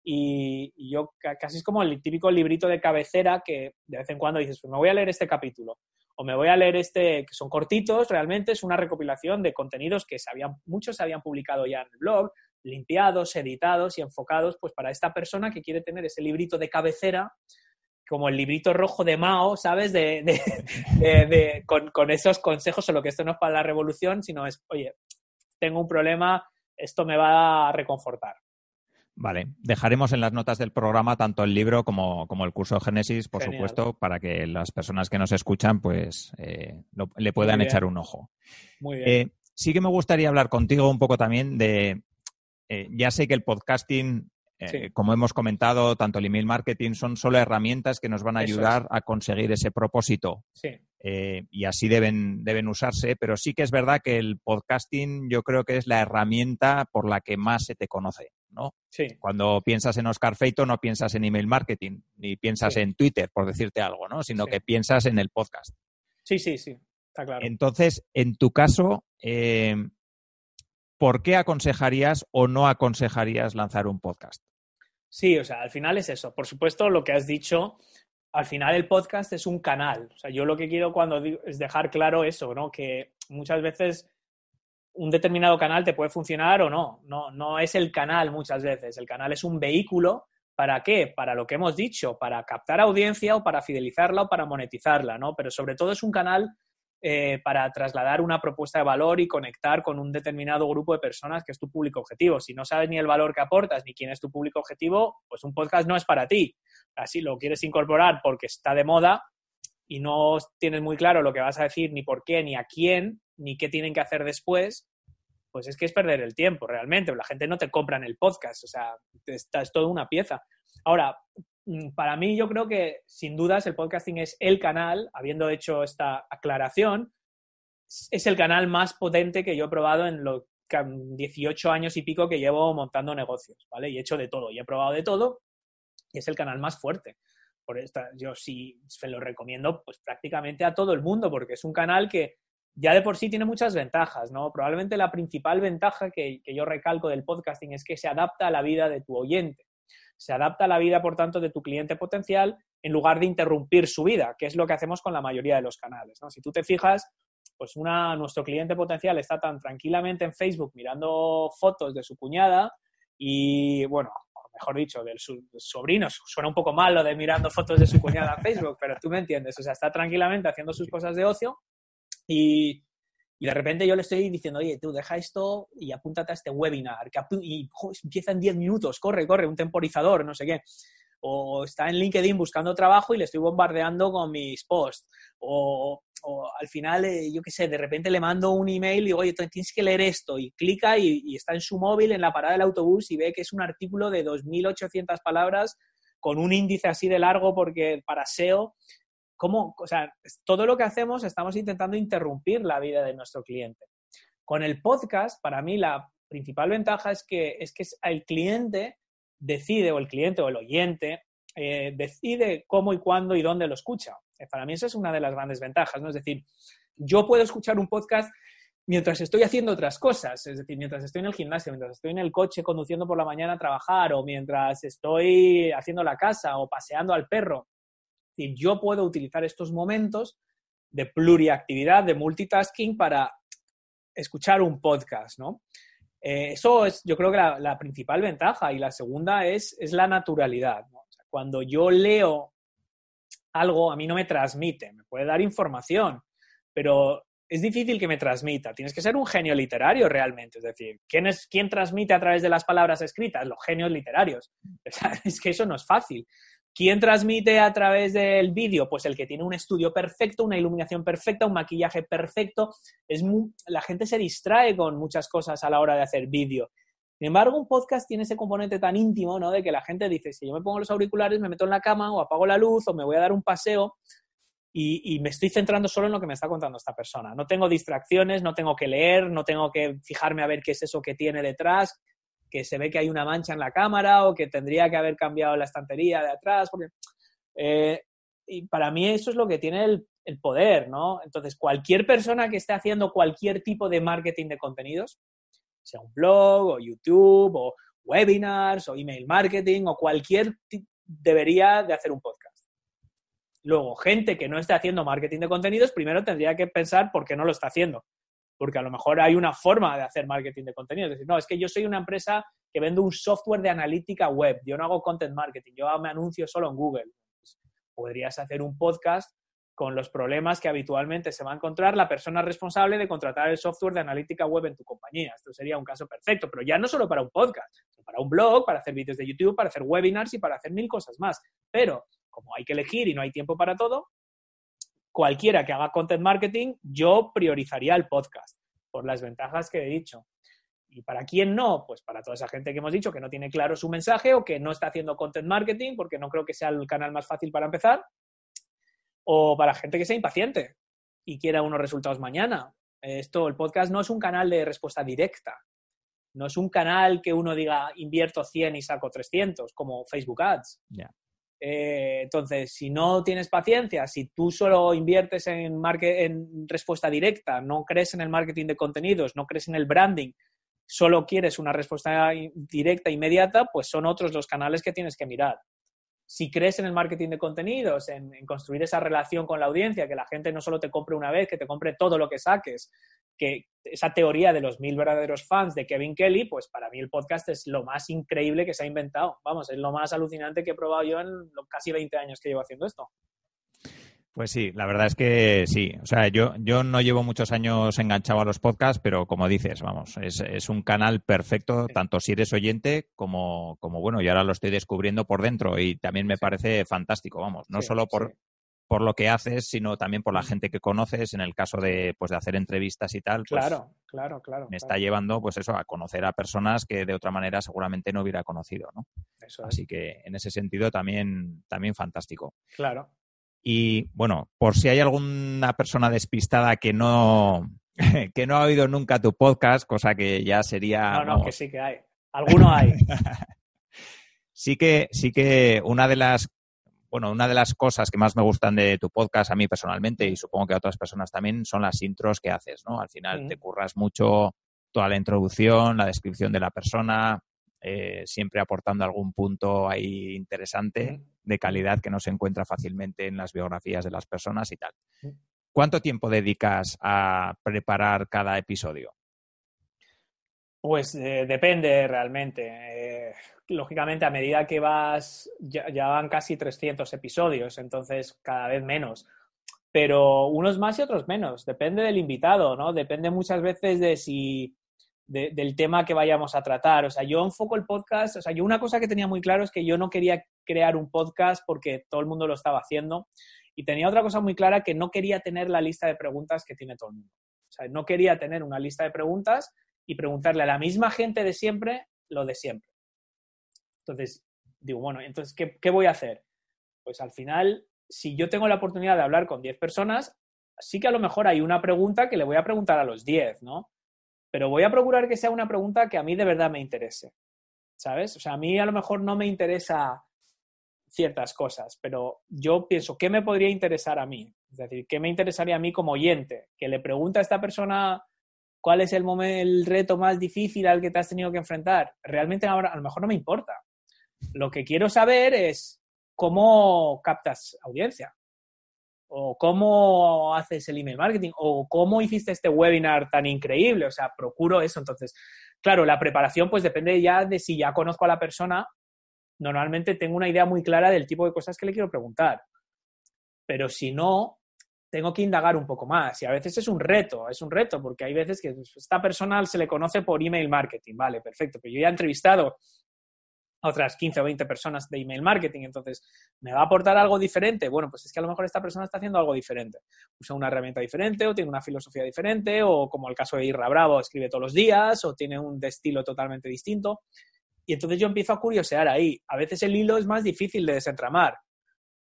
Y, yo casi es como el típico librito de cabecera que de vez en cuando dices, pues me voy a leer este capítulo o me voy a leer este, que son cortitos, realmente es una recopilación de contenidos que se habían, muchos se habían publicado ya en el blog, limpiados, editados y enfocados pues para esta persona que quiere tener ese librito de cabecera como el librito rojo de Mao, ¿sabes? De, de, con, con, esos consejos, solo que esto no es para la revolución, sino es, oye, tengo un problema, esto me va a reconfortar. Vale, dejaremos en las notas del programa tanto el libro como, como el curso de Génesis, por supuesto, para que las personas que nos escuchan pues eh, le puedan echar un ojo. Muy bien. Eh, sí que me gustaría hablar contigo un poco también de, eh, ya sé que el podcasting, como hemos comentado, tanto el email marketing son solo herramientas que nos van a ayudar a conseguir ese propósito. Sí. y así deben, deben usarse, pero sí que es verdad que el podcasting yo creo que es la herramienta por la que más se te conoce. ¿no? Sí. Cuando piensas en Oscar Feito no piensas en email marketing, ni piensas en Twitter, por decirte algo, ¿no? Sino que piensas en el podcast. Sí, sí, sí, está claro. Entonces, en tu caso, eh, ¿por qué aconsejarías o no aconsejarías lanzar un podcast? Sí, o sea, al final es eso. Por supuesto, lo que has dicho, al final el podcast es un canal. O sea, yo lo que quiero cuando digo es dejar claro eso, ¿no? Que muchas veces un determinado canal te puede funcionar o no. no. No es el canal muchas veces. El canal es un vehículo. ¿Para qué? Para lo que hemos dicho, para captar audiencia o para fidelizarla o para monetizarla, ¿no? Pero sobre todo es un canal eh, para trasladar una propuesta de valor y conectar con un determinado grupo de personas que es tu público objetivo. Si no sabes ni el valor que aportas ni quién es tu público objetivo, pues un podcast no es para ti. Así lo quieres incorporar porque está de moda y no tienes muy claro lo que vas a decir, ni por qué, ni a quién, ni qué tienen que hacer después, pues es que es perder el tiempo realmente. La gente no te compra en el podcast, o sea, es toda una pieza. Ahora, para mí yo creo que sin dudas el podcasting es el canal, habiendo hecho esta aclaración, es el canal más potente que yo he probado en los 18 años y pico que llevo montando negocios, ¿vale? Y he hecho de todo, y he probado de todo, y es el canal más fuerte. Por esta, yo sí lo recomiendo pues prácticamente a todo el mundo, porque es un canal que ya de por sí tiene muchas ventajas, ¿no? Probablemente la principal ventaja que, yo recalco del podcasting es que se adapta a la vida de tu oyente. Se adapta a la vida, por tanto, de tu cliente potencial en lugar de interrumpir su vida, que es lo que hacemos con la mayoría de los canales, ¿no? Si tú te fijas, pues una, nuestro cliente potencial está tan tranquilamente en Facebook mirando fotos de su cuñada y, bueno, mejor dicho, del su, sobrino. Suena un poco mal lo de mirando fotos de su cuñada en Facebook, pero tú me entiendes. O sea, está tranquilamente haciendo sus cosas de ocio y, y de repente yo le estoy diciendo, oye, tú deja esto y apúntate a este webinar, que y empieza en 10 minutos, corre, corre, un temporizador, no sé qué. O está en LinkedIn buscando trabajo y le estoy bombardeando con mis posts. O, al final, eh, yo qué sé, de repente le mando un email y digo, oye, tienes que leer esto. Y clica y, y está en su móvil en la parada del autobús y ve que es un artículo de 2.800 palabras con un índice así de largo porque para SEO ¿Cómo, o sea, todo lo que hacemos estamos intentando interrumpir la vida de nuestro cliente. Con el podcast, para mí la principal ventaja es que, es que el cliente decide, o el cliente o el oyente, eh, decide cómo y cuándo y dónde lo escucha. Eh, para mí esa es una de las grandes ventajas, ¿no? Es decir, yo puedo escuchar un podcast mientras estoy haciendo otras cosas, es decir, mientras estoy en el gimnasio, mientras estoy en el coche conduciendo por la mañana a trabajar o mientras estoy haciendo la casa o paseando al perro decir, yo puedo utilizar estos momentos de pluriactividad, de multitasking para escuchar un podcast, ¿no? Eh, eso es, yo creo que la, principal ventaja. Y la segunda es, es la naturalidad. cuando yo leo algo, a mí no me transmite, me puede dar información, pero es difícil que me transmita. Tienes que ser un genio literario realmente. Es decir, ¿quién, es, quién transmite a través de las palabras escritas? Los genios literarios. es que eso no es fácil. ¿Quién transmite a través del vídeo? Pues el que tiene un estudio perfecto, una iluminación perfecta, un maquillaje perfecto. Es la gente se distrae con muchas cosas a la hora de hacer vídeo. Sin embargo, un podcast tiene ese componente tan íntimo, ¿no? De que la gente dice, si yo me pongo los auriculares, me meto en la cama o apago la luz o me voy a dar un paseo y, y, me estoy centrando solo en lo que me está contando esta persona. No tengo distracciones, no tengo que leer, no tengo que fijarme a ver qué es eso que tiene detrás que se ve que hay una mancha en la cámara o que tendría que haber cambiado la estantería de atrás. Porque, eh, y para mí eso es lo que tiene el, el, poder, ¿no? Entonces, cualquier persona que esté haciendo cualquier tipo de marketing de contenidos, sea un blog o YouTube o webinars o email marketing o cualquier debería de hacer un podcast. Luego, gente que no esté haciendo marketing de contenidos, primero tendría que pensar por qué no lo está haciendo porque a lo mejor hay una forma de hacer marketing de contenido. Es decir, no, es que yo soy una empresa que vende un software de analítica web, yo no hago content marketing, yo me anuncio solo en Google. Pues, podrías hacer un podcast con los problemas que habitualmente se va a encontrar la persona responsable de contratar el software de analítica web en tu compañía. Esto sería un caso perfecto, pero ya no solo para un podcast, sino para un blog, para hacer vídeos de YouTube, para hacer webinars y para hacer mil cosas más. Pero como hay que elegir y no hay tiempo para todo, cualquiera que haga content marketing, yo priorizaría el podcast por las ventajas que he dicho. ¿Y para quién no? Pues para toda esa gente que hemos dicho que no tiene claro su mensaje o que no está haciendo content marketing porque no creo que sea el canal más fácil para empezar. O para gente que sea impaciente y quiera unos resultados mañana. Esto, el podcast no es un canal de respuesta directa. No es un canal que uno diga invierto 100 y saco 300, como Facebook Ads. Eh, entonces, si no tienes paciencia, si tú solo inviertes en, en respuesta directa, no crees en el marketing de contenidos, no crees en el branding, solo quieres una respuesta directa, inmediata, pues son otros los canales que tienes que mirar. Si crees en el marketing de contenidos, en, construir esa relación con la audiencia, que la gente no solo te compre una vez, que te compre todo lo que saques, que esa teoría de los mil verdaderos fans de Kevin Kelly, pues para mí el podcast es lo más increíble que se ha inventado. Vamos, es lo más alucinante que he probado yo en los casi 20 años que llevo haciendo esto. Pues sí, la verdad es que sí. O sea, yo, yo no llevo muchos años enganchado a los podcasts, pero como dices, vamos, es, es un canal perfecto, tanto si eres oyente como, como, bueno, y ahora lo estoy descubriendo por dentro y también me parece fantástico, vamos, no solo por, por lo que haces, sino también por la gente que conoces, en el caso de, pues, de hacer entrevistas y tal. Pues, claro, claro, claro. Me está llevando, pues eso, a conocer a personas que de otra manera seguramente no hubiera conocido, ¿no? Así que en ese sentido también, también fantástico. Claro. Y bueno, por si hay alguna persona despistada que no, que no ha oído nunca tu podcast, cosa que ya sería. No, no, que sí que hay. Alguno hay. sí que, sí que una de las bueno, una de las cosas que más me gustan de tu podcast a mí personalmente y supongo que a otras personas también son las intros que haces, ¿no? Al final te curras mucho toda la introducción, la descripción de la persona, eh, siempre aportando algún punto ahí interesante de calidad que no se encuentra fácilmente en las biografías de las personas y tal. ¿Cuánto tiempo dedicas a preparar cada episodio? Pues eh, depende realmente. Eh, lógicamente, a medida que vas, ya, ya, van casi 300 episodios, entonces cada vez menos. Pero unos más y otros menos. Depende del invitado, ¿no? Depende muchas veces de si del tema que vayamos a tratar. O sea, yo enfoco el podcast, o sea, yo una cosa que tenía muy claro es que yo no quería crear un podcast porque todo el mundo lo estaba haciendo y tenía otra cosa muy clara que no quería tener la lista de preguntas que tiene todo el mundo. O sea, no quería tener una lista de preguntas y preguntarle a la misma gente de siempre lo de siempre. Entonces, digo, bueno, entonces, ¿qué, qué voy a hacer? Pues al final, si yo tengo la oportunidad de hablar con 10 personas, sí que a lo mejor hay una pregunta que le voy a preguntar a los 10, ¿no? Pero voy a procurar que sea una pregunta que a mí de verdad me interese, ¿sabes? O sea, a mí a lo mejor no me interesa ciertas cosas, pero yo pienso, ¿qué me podría interesar a mí? Es decir, ¿qué me interesaría a mí como oyente? Que le pregunte a esta persona cuál es el, el reto más difícil al que te has tenido que enfrentar. Realmente ahora a lo mejor no me importa. Lo que quiero saber es cómo captas audiencia o cómo haces el email marketing, o cómo hiciste este webinar tan increíble. O sea, procuro eso. Entonces, claro, la preparación pues depende ya de si ya conozco a la persona. Normalmente tengo una idea muy clara del tipo de cosas que le quiero preguntar. Pero si no, tengo que indagar un poco más. Y a veces es un reto, es un reto, porque hay veces que esta persona se le conoce por email marketing. Vale, perfecto. Pero yo ya he entrevistado otras 15 o 20 personas de email marketing. Entonces, ¿me va a aportar algo diferente? Bueno, pues es que a lo mejor esta persona está haciendo algo diferente. Usa una herramienta diferente o tiene una filosofía diferente o como el caso de Irra Bravo, escribe todos los días o tiene un estilo totalmente distinto. Y entonces yo empiezo a curiosear ahí. A veces el hilo es más difícil de desentramar.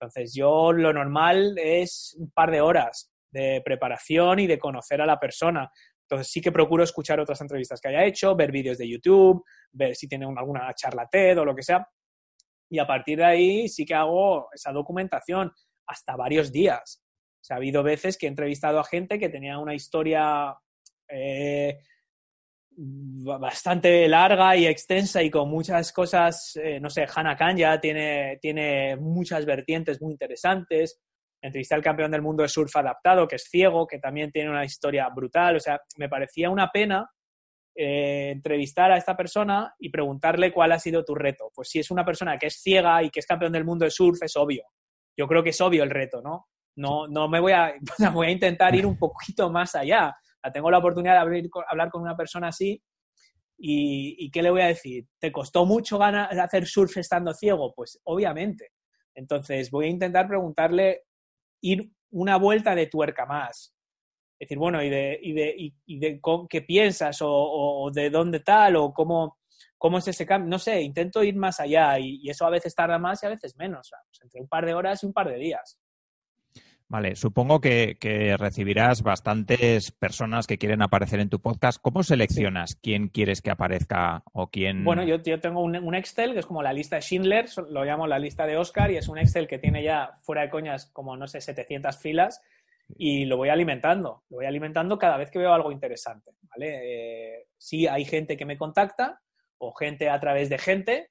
Entonces yo lo normal es un par de horas de preparación y de conocer a la persona. Entonces sí que procuro escuchar otras entrevistas que haya hecho, ver vídeos de YouTube, ver si tiene alguna charla TED o lo que sea. Y a partir de ahí sí que hago esa documentación hasta varios días. O sea, ha habido veces que he entrevistado a gente que tenía una historia eh, bastante larga y extensa y con muchas cosas, eh, no sé, Hannah Kanya tiene, tiene muchas vertientes muy interesantes entrevisté al campeón del mundo de surf adaptado, que es ciego, que también tiene una historia brutal. O sea, me parecía una pena eh, entrevistar a esta persona y preguntarle cuál ha sido tu reto. Pues si es una persona que es ciega y que es campeón del mundo de surf, es obvio. Yo creo que es obvio el reto, ¿no? No, no me voy a, voy a intentar ir un poquito más allá. tengo la oportunidad de abrir, hablar con una persona así y, y, ¿qué le voy a decir? ¿Te costó mucho ganar, hacer surf estando ciego? Pues obviamente. Entonces voy a intentar preguntarle ir una vuelta de tuerca más. Es decir, bueno, y de, y de, y, de qué piensas o, de dónde tal o cómo, cómo es ese cambio. No sé, intento ir más allá y, eso a veces tarda más y a veces menos. Pues entre un par de horas y un par de días. Vale, supongo que, recibirás bastantes personas que quieren aparecer en tu podcast. ¿Cómo seleccionas quién quieres que aparezca o quién...? Bueno, yo, yo tengo un, Excel que es como la lista de Schindler, lo llamo la lista de Oscar y es un Excel que tiene ya, fuera de coñas, como, no sé, 700 filas y lo voy alimentando. Lo voy alimentando cada vez que veo algo interesante, ¿vale? Eh, sí hay gente que me contacta o gente a través de gente,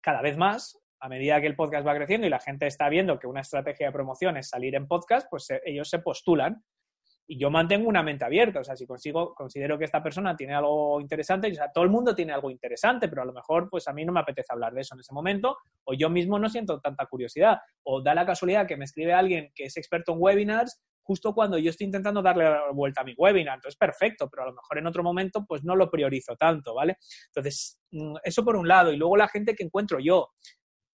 cada vez más, a medida que el podcast va creciendo y la gente está viendo que una estrategia de promoción es salir en podcast, pues eh, ellos se postulan. Y yo mantengo una mente abierta, o sea, si consigo, considero que esta persona tiene algo interesante, o sea, todo el mundo tiene algo interesante, pero a lo mejor, pues a mí no me apetece hablar de eso en ese momento, o yo mismo no siento tanta curiosidad, o da la casualidad que me escribe alguien que es experto en webinars justo cuando yo estoy intentando darle vuelta a mi webinar. Entonces, perfecto, pero a lo mejor en otro momento pues no lo priorizo tanto, ¿vale? Entonces, mm, eso por un lado. Y luego la gente que encuentro yo.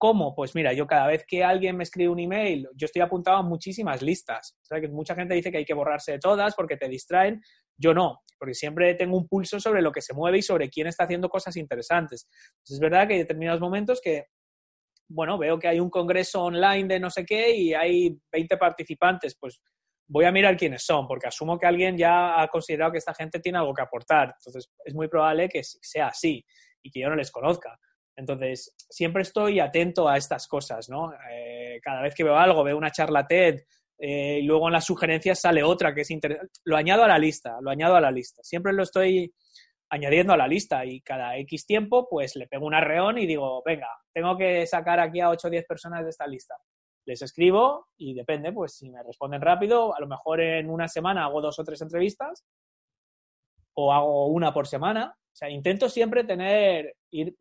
¿Cómo? Pues mira, yo cada vez que alguien me escribe un email, yo estoy apuntado a muchísimas listas. O sea, que mucha gente dice que hay que borrarse de todas porque te distraen. Yo no, porque siempre tengo un pulso sobre lo que se mueve y sobre quién está haciendo cosas interesantes. Es verdad que hay determinados momentos que, bueno, veo que hay un congreso online de no sé qué y hay 20 participantes, pues voy a mirar quiénes son, porque asumo que alguien ya ha considerado que esta gente tiene algo que aportar. Entonces, es muy probable que sea así y que yo no les conozca. Entonces, siempre estoy atento a estas cosas, ¿no? Eh, cada vez que veo algo, veo una charla TED eh, y luego en las sugerencias sale otra que es interesante. Lo añado a la lista, lo añado a la lista. Siempre lo estoy añadiendo a la lista y cada X tiempo, pues le pego un arreón y digo, venga, tengo que sacar aquí a 8 o 10 personas de esta lista. Les escribo y depende, pues si me responden rápido, a lo mejor en una semana hago dos o tres entrevistas o hago una por semana O sea, intento siempre tener, ir,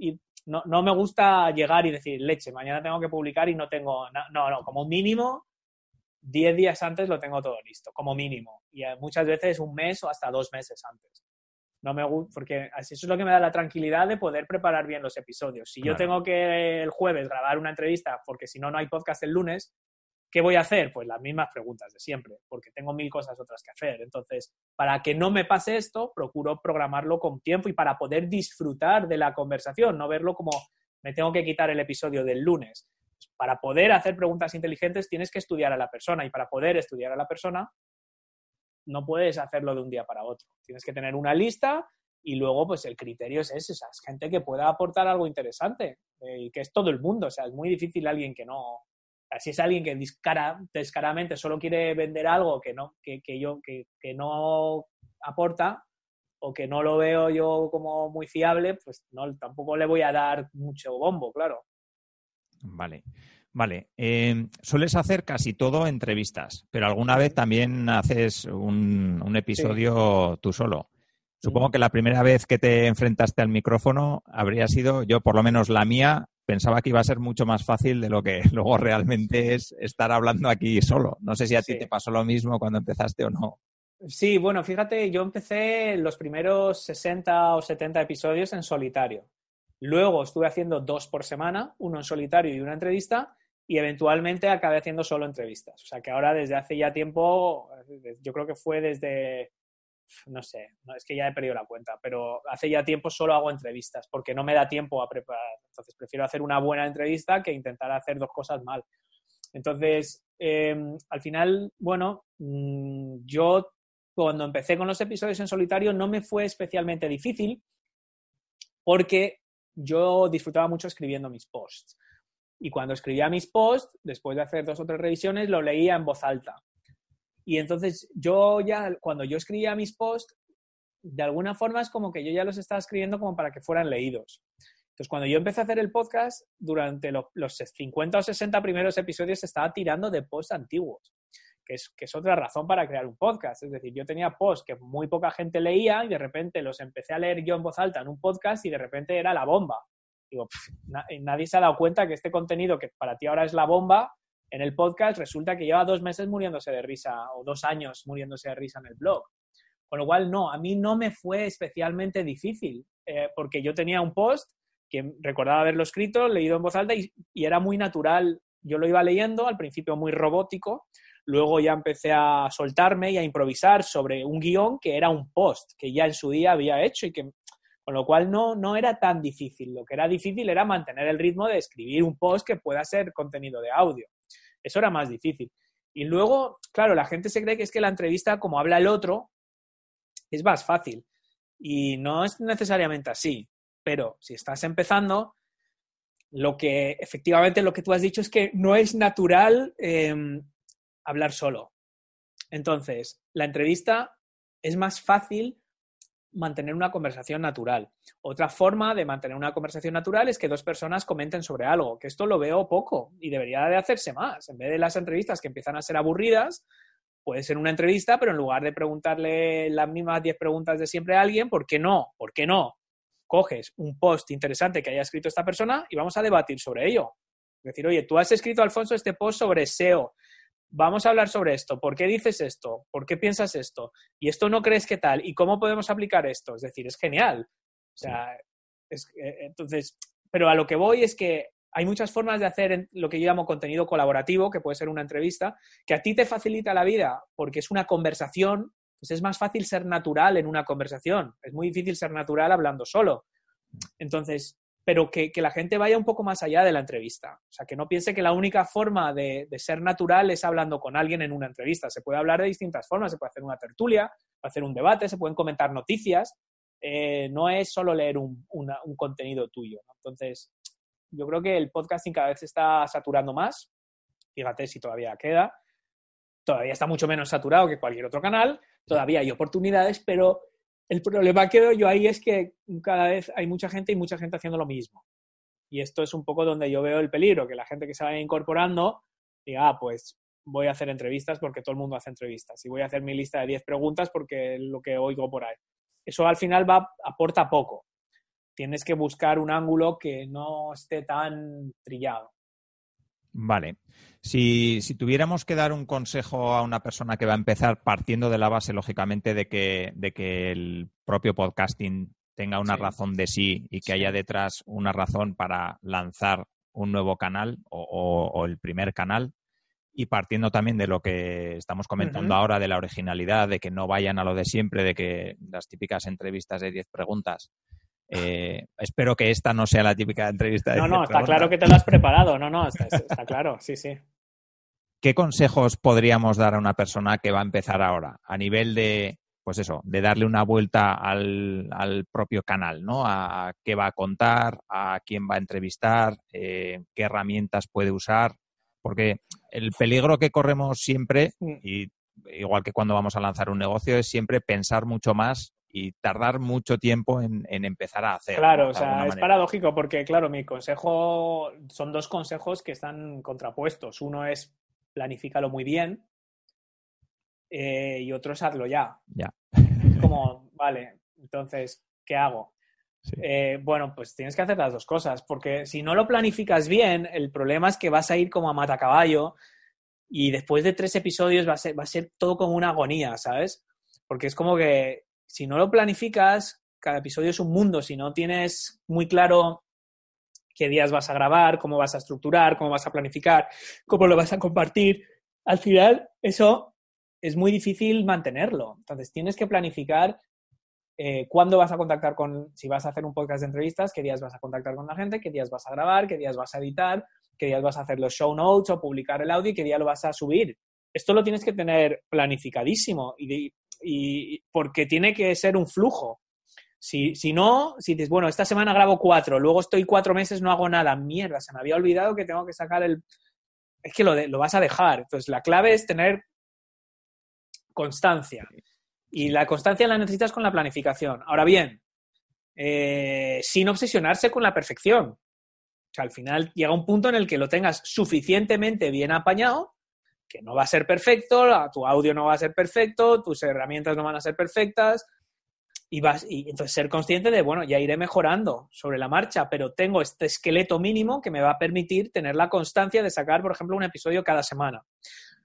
no, no, me gusta llegar y decir, leche, mañana tengo que publicar y no tengo, no, no, como mínimo 10 días antes lo tengo todo listo, como mínimo. Y eh, muchas veces un mes o hasta dos meses antes. No me gusta, porque así eso es lo que me da la tranquilidad de poder preparar bien los episodios. Si yo tengo que el jueves grabar una entrevista, porque si no, no hay podcast el lunes, ¿qué voy a hacer? Pues las mismas preguntas de siempre, porque tengo mil cosas otras que hacer. Entonces, para que no me pase esto, procuro programarlo con tiempo y para poder disfrutar de la conversación, no verlo como me tengo que quitar el episodio del lunes. Para poder hacer preguntas inteligentes tienes que estudiar a la persona y para poder estudiar a la persona no puedes hacerlo de un día para otro. Tienes que tener una lista y luego pues el criterio es ese, o es gente que pueda aportar algo interesante eh, y que es todo el mundo, o sea, es muy difícil alguien que no, si es alguien que descaradamente solo quiere vender algo que no, que, yo, que, no aporta o que no lo veo yo como muy fiable, pues no, tampoco le voy a dar mucho bombo, claro. Vale. Vale, em, sueles hacer casi todo entrevistas, pero alguna vez también haces un, episodio tú solo. Supongo que la primera vez que te enfrentaste al micrófono habría sido, yo por lo menos la mía, pensaba que iba a ser mucho más fácil de lo que luego realmente es estar hablando aquí solo. No sé si a ti te pasó lo mismo cuando empezaste o no. Sí, bueno, fíjate, yo empecé los primeros 60 o 70 episodios en solitario. Luego estuve haciendo dos por semana, uno en solitario y una entrevista, y eventualmente acabé haciendo solo entrevistas. O sea que ahora desde hace ya tiempo, yo creo que fue desde, no sé, no, es que ya he perdido la cuenta, pero hace ya tiempo solo hago entrevistas porque no me da tiempo a preparar. Entonces prefiero hacer una buena entrevista que intentar hacer dos cosas mal. Entonces, em, al final, bueno, mm, yo cuando empecé con los episodios en solitario no me fue especialmente difícil porque yo disfrutaba mucho escribiendo mis posts. Y cuando escribía mis posts, después de hacer dos o tres revisiones, lo leía en voz alta. Y entonces yo ya, cuando yo escribía mis posts, de alguna forma es como que yo ya los estaba escribiendo como para que fueran leídos. Entonces, cuando yo empecé a hacer el podcast, durante los, 50 o 60 primeros episodios estaba tirando de posts antiguos, que es, que es otra razón para crear un podcast. Es decir, yo tenía posts que muy poca gente leía y de repente los empecé a leer yo en voz alta en un podcast y de repente era la bomba. Digo, nadie se ha dado cuenta que este contenido que para ti ahora es la bomba, en el podcast resulta que lleva dos meses muriéndose de risa o dos años muriéndose de risa en el blog. Con lo cual, no, a mí no me fue especialmente difícil, eh, porque yo tenía un post que recordaba haberlo escrito, leído en voz alta y, era muy natural. Yo lo iba leyendo, al principio muy robótico, luego ya empecé a soltarme y a improvisar sobre un guion que era un post que ya en su día había hecho y que con lo cual no, no era tan difícil. Lo que era difícil era mantener el ritmo de escribir un post que pueda ser contenido de audio. Eso era más difícil. Y luego, claro, la gente se cree que es que la entrevista, como habla el otro, es más fácil. Y no es necesariamente así. Pero si estás empezando, lo que efectivamente lo que tú has dicho es que no es natural em, hablar solo. Entonces, la entrevista es más fácil mantener una conversación natural. Otra forma de mantener una conversación natural es que dos personas comenten sobre algo, que esto lo veo poco y debería de hacerse más. En vez de las entrevistas que empiezan a ser aburridas, puede ser una entrevista, pero en lugar de preguntarle las mismas 10 preguntas de siempre a alguien, ¿por qué no? ¿Por qué no? Coges un post interesante que haya escrito esta persona y vamos a debatir sobre ello. Decir, oye, tú has escrito, Alfonso, este post sobre SEO vamos a hablar sobre esto, ¿por qué dices esto? ¿Por qué piensas esto? ¿Y esto no crees que tal? ¿Y cómo podemos aplicar esto? Es decir, es genial. O sea, es, eh, entonces, pero a lo que voy es que hay muchas formas de hacer lo que yo llamo contenido colaborativo, que puede ser una entrevista, que a ti te facilita la vida porque es una conversación, pues es más fácil ser natural en una conversación. Es muy difícil ser natural hablando solo. Entonces, pero que, la gente vaya un poco más allá de la entrevista. O sea, que no piense que la única forma de, ser natural es hablando con alguien en una entrevista. Se puede hablar de distintas formas, se puede hacer una tertulia, hacer un debate, se pueden comentar noticias. Eh, no es solo leer un, contenido tuyo. Entonces, yo creo que el podcasting cada vez se está saturando más. Fíjate si todavía queda. Todavía está mucho menos saturado que cualquier otro canal. Todavía hay oportunidades, pero el problema que veo yo ahí es que cada vez hay mucha gente y mucha gente haciendo lo mismo. Y esto es un poco donde yo veo el peligro, que la gente que se vaya incorporando diga, ah, pues voy a hacer entrevistas porque todo el mundo hace entrevistas y voy a hacer mi lista de 10 preguntas porque es lo que oigo por ahí. eso al final va, aporta poco. Tienes que buscar un ángulo que no esté tan trillado. Vale. Si, tuviéramos que dar un consejo a una persona que va a empezar partiendo de la base, lógicamente, de que, de que el propio podcasting tenga una razón de sí y que haya detrás una razón para lanzar un nuevo canal o, el primer canal, y partiendo también de lo que estamos comentando ahora, de la originalidad, de que no vayan a lo de siempre, de que las típicas entrevistas de 10 preguntas eh, espero que esta no sea la típica entrevista. De no, no, está claro que te lo has preparado. No, no, está, claro, sí, sí. ¿Qué consejos podríamos dar a una persona que va a empezar ahora a nivel de, pues eso, de darle una vuelta al, propio canal, ¿no? A, qué va a contar, a quién va a entrevistar, eh, qué herramientas puede usar, porque el peligro que corremos siempre, mm. y igual que cuando vamos a lanzar un negocio, es siempre pensar mucho más y tardar mucho tiempo en, empezar a hacer. Claro, o sea, es paradójico porque, claro, mi consejo son dos consejos que están contrapuestos. Uno es planifícalo muy bien eh, y otro es hazlo ya. Ya. Como, vale, entonces, ¿qué hago? Eh, bueno, pues tienes que hacer las dos cosas, porque si no lo planificas bien, el problema es que vas a ir como a matacaballo y después de tres episodios va a ser, va a ser todo como una agonía, ¿sabes? Porque es como que si no lo planificas, cada episodio es un mundo. Si no tienes muy claro qué días vas a grabar, cómo vas a estructurar, cómo vas a planificar, cómo lo vas a compartir, al final eso es muy difícil mantenerlo. Entonces tienes que planificar eh, cuándo vas a contactar con, si vas a hacer un podcast de entrevistas, qué días vas a contactar con la gente, qué días vas a grabar, qué días vas a editar, qué días vas a hacer los show notes o publicar el audio y qué día lo vas a subir. Esto lo tienes que tener planificadísimo y, y porque tiene que ser un flujo. Si, si, no, si dices, bueno, esta semana grabo cuatro, luego estoy cuatro meses, no hago nada, mierda, se me había olvidado que tengo que sacar el... Es que lo, lo vas a dejar. Entonces, la clave es tener constancia. Y la constancia la necesitas con la planificación. Ahora bien, eh, sin obsesionarse con la perfección. O sea, al final llega un punto en el que lo tengas suficientemente bien apañado que no va a ser perfecto, tu audio no va a ser perfecto, tus herramientas no van a ser perfectas, y vas y entonces ser consciente de bueno ya iré mejorando sobre la marcha pero tengo este esqueleto mínimo que me va a permitir tener la constancia de sacar por ejemplo un episodio cada semana.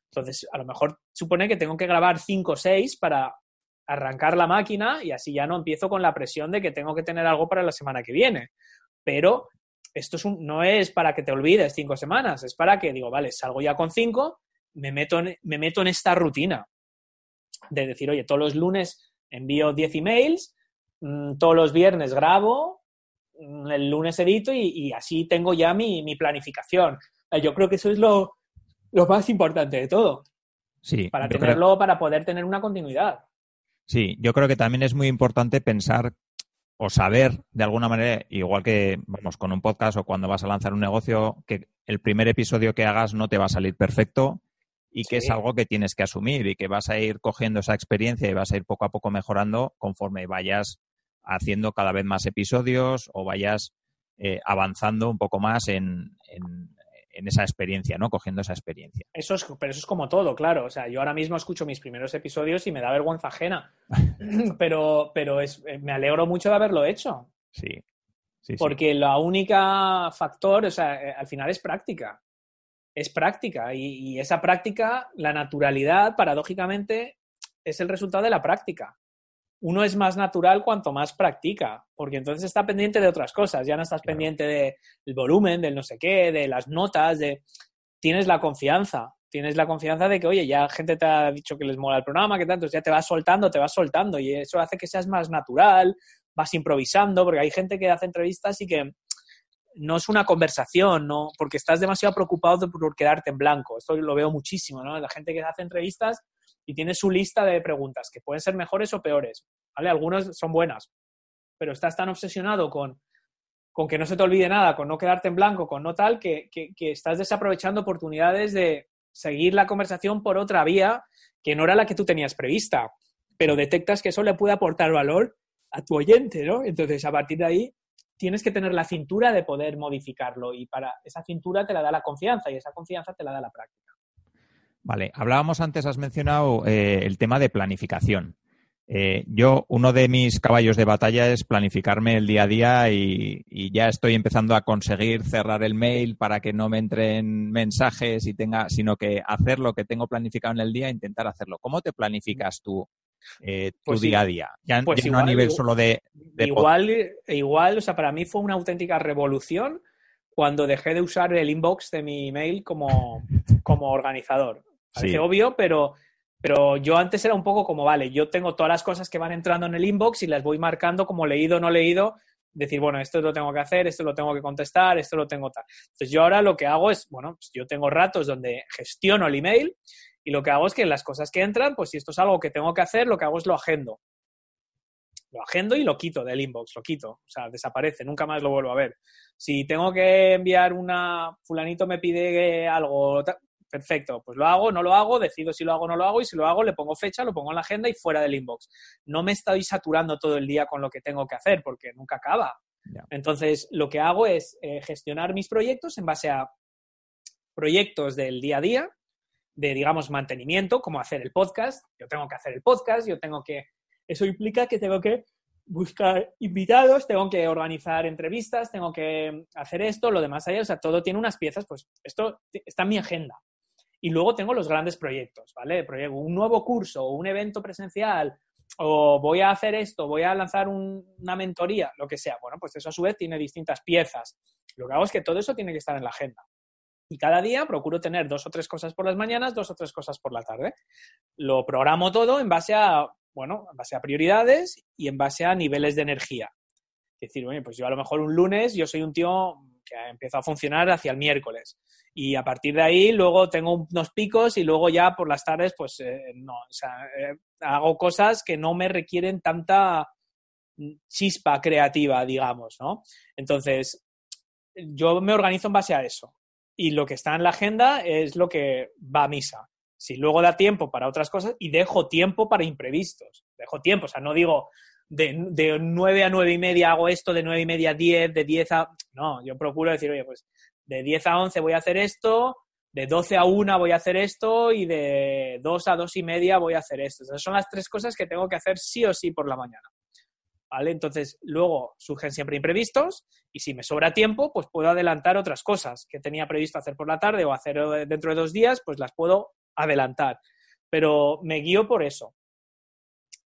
Entonces a lo mejor supone que tengo que grabar cinco o seis para arrancar la máquina y así ya no empiezo con la presión de que tengo que tener algo para la semana que viene. Pero esto es no es para que te olvides cinco semanas es para que digo vale salgo ya con cinco me meto en, me meto en esta rutina de decir, oye, todos los lunes envío 10 emails, mm, todos los viernes grabo, mm, el lunes edito y, así tengo ya mi, planificación. Eh, yo creo que eso es lo, más importante de todo. Sí. Para tenerlo, para poder tener una continuidad. Sí, yo creo que también es muy importante pensar o saber de alguna manera, igual que vamos con un podcast o cuando vas a lanzar un negocio, que el primer episodio que hagas no te va a salir perfecto, y que es algo que tienes que asumir y que vas a ir cogiendo esa experiencia y vas a ir poco a poco mejorando conforme vayas haciendo cada vez más episodios o vayas eh, avanzando un poco más en, esa experiencia, ¿no? Cogiendo esa experiencia. Eso es, pero eso es como todo, claro. O sea, yo ahora mismo escucho mis primeros episodios y me da vergüenza ajena. pero pero es, eh, me alegro mucho de haberlo hecho. Sí. Porque la única factor, o sea, eh, al final es práctica es práctica y, esa práctica, la naturalidad, paradójicamente, es el resultado de la práctica. Uno es más natural cuanto más practica, porque entonces está pendiente de otras cosas, ya no estás pendiente del volumen, del no sé qué, de las notas, de... Tienes la confianza, tienes la confianza de que, oye, ya gente te ha dicho que les mola el programa, que tanto, ya te vas soltando, te vas soltando y eso hace que seas más natural, vas improvisando, porque hay gente que hace entrevistas y que no es una conversación, ¿no? Porque estás demasiado preocupado por quedarte en blanco. Esto lo veo muchísimo, ¿no? La gente que hace entrevistas y tiene su lista de preguntas, que pueden ser mejores o peores, ¿vale? Algunas son buenas, pero estás tan obsesionado con, con que no se te olvide nada, con no quedarte en blanco, con no tal, que, que estás desaprovechando oportunidades de seguir la conversación por otra vía que no era la que tú tenías prevista, pero detectas que eso le puede aportar valor a tu oyente, ¿no? Entonces, a partir de ahí, tienes que tener la cintura de poder modificarlo y para esa cintura te la da la confianza y esa confianza te la da la práctica. Vale, hablábamos antes, has mencionado eh, el tema de planificación. Eh, yo, uno de mis caballos de batalla es planificarme el día a día y, ya estoy empezando a conseguir cerrar el mail para que no me entren mensajes y tenga, sino que hacer lo que tengo planificado en el día, intentar hacerlo. ¿Cómo te planificas tú eh, tu Pues día sí. a día? Ya, Pues ya no a igual, nivel igual- solo de, de igual, igual, o sea, para mí fue una auténtica revolución cuando dejé de usar el inbox de mi email como, como organizador. Parece Sí. obvio, pero, pero yo antes era un poco como, vale, yo tengo todas las cosas que van entrando en el inbox y las voy marcando como leído o no leído, decir, bueno, esto lo tengo que hacer, esto lo tengo que contestar, esto lo tengo tal. Entonces yo ahora lo que hago es, bueno, pues yo tengo ratos donde gestiono el email y lo que hago es que las cosas que entran, pues si esto es algo que tengo que hacer, lo que hago es lo agendo lo agendo y lo quito del inbox, lo quito, o sea, desaparece, nunca más lo vuelvo a ver. Si tengo que enviar una, fulanito me pide algo, perfecto, pues lo hago, no lo hago, decido si lo hago o no lo hago y si lo hago le pongo fecha, lo pongo en la agenda y fuera del inbox. No me estoy saturando todo el día con lo que tengo que hacer porque nunca acaba. Entonces, lo que hago es eh, gestionar mis proyectos en base a proyectos del día a día, de, digamos, mantenimiento, como hacer el podcast. Yo tengo que hacer el podcast, yo tengo que... Eso implica que tengo que buscar invitados, tengo que organizar entrevistas, tengo que hacer esto, lo demás allá, o sea, todo tiene unas piezas, pues esto está en mi agenda. Y luego tengo los grandes proyectos, ¿vale? Un nuevo curso, un evento presencial, o voy a hacer esto, voy a lanzar un- una mentoría, lo que sea. Bueno, pues eso a su vez tiene distintas piezas. Lo que hago es que todo eso tiene que estar en la agenda. Y cada día procuro tener dos o tres cosas por las mañanas, dos o tres cosas por la tarde. Lo programo todo en base a, bueno, en base a prioridades y en base a niveles de energía. Es decir, oye, pues yo a lo mejor un lunes yo soy un tío que empieza a funcionar hacia el miércoles. Y a partir de ahí luego tengo unos picos y luego ya por las tardes pues eh, no, eh, hago cosas que no me requieren tanta chispa creativa, digamos, ¿no? Entonces, yo me organizo en base a eso. Y lo que está en la agenda es lo que va a misa. Si luego da tiempo para otras cosas y dejo tiempo para imprevistos. Dejo tiempo, o sea, no digo de, de 9 a 9 y media hago esto, de 9 y media a 10, de 10 a... No, yo procuro decir, oye, pues de 10 a 11 voy a hacer esto, de 12 a 1 voy a hacer esto y de 2 a 2 y media voy a hacer esto. Esas son las tres cosas que tengo que hacer sí o sí por la mañana. ¿Vale? Entonces, luego surgen siempre imprevistos y si me sobra tiempo, pues puedo adelantar otras cosas que tenía previsto hacer por la tarde o hacer eh, dentro de dos días, pues las puedo adelantar. Pero me guío por eso.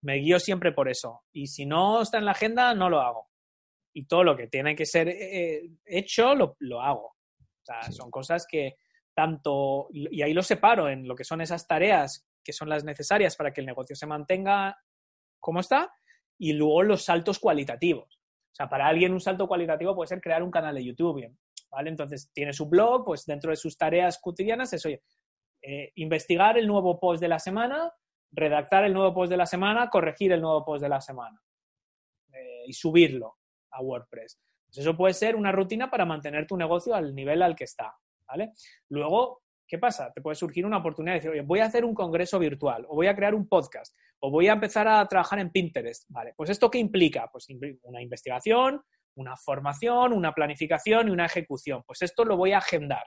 Me guío siempre por eso. Y si no está en la agenda, no lo hago. Y todo lo que tiene que ser eh, hecho, lo, lo hago. O sea, Sí. son cosas que tanto, y ahí lo separo en lo que son esas tareas que son las necesarias para que el negocio se mantenga como está, y luego los saltos cualitativos. O sea, para alguien un salto cualitativo puede ser crear un canal de YouTube, ¿vale? Entonces tiene su blog, pues dentro de sus tareas cotidianas es, oye, eh, investigar el nuevo post de la semana, redactar el nuevo post de la semana, corregir el nuevo post de la semana eh, y subirlo a WordPress. Pues eso puede ser una rutina para mantener tu negocio al nivel al que está, ¿vale? Luego, ¿qué pasa? Te puede surgir una oportunidad de decir, oye, voy a hacer un congreso virtual, o voy a crear un podcast, o voy a empezar a trabajar en Pinterest, ¿vale? Pues ¿esto qué implica? Pues una investigación, una formación, una planificación y una ejecución. Pues esto lo voy a agendar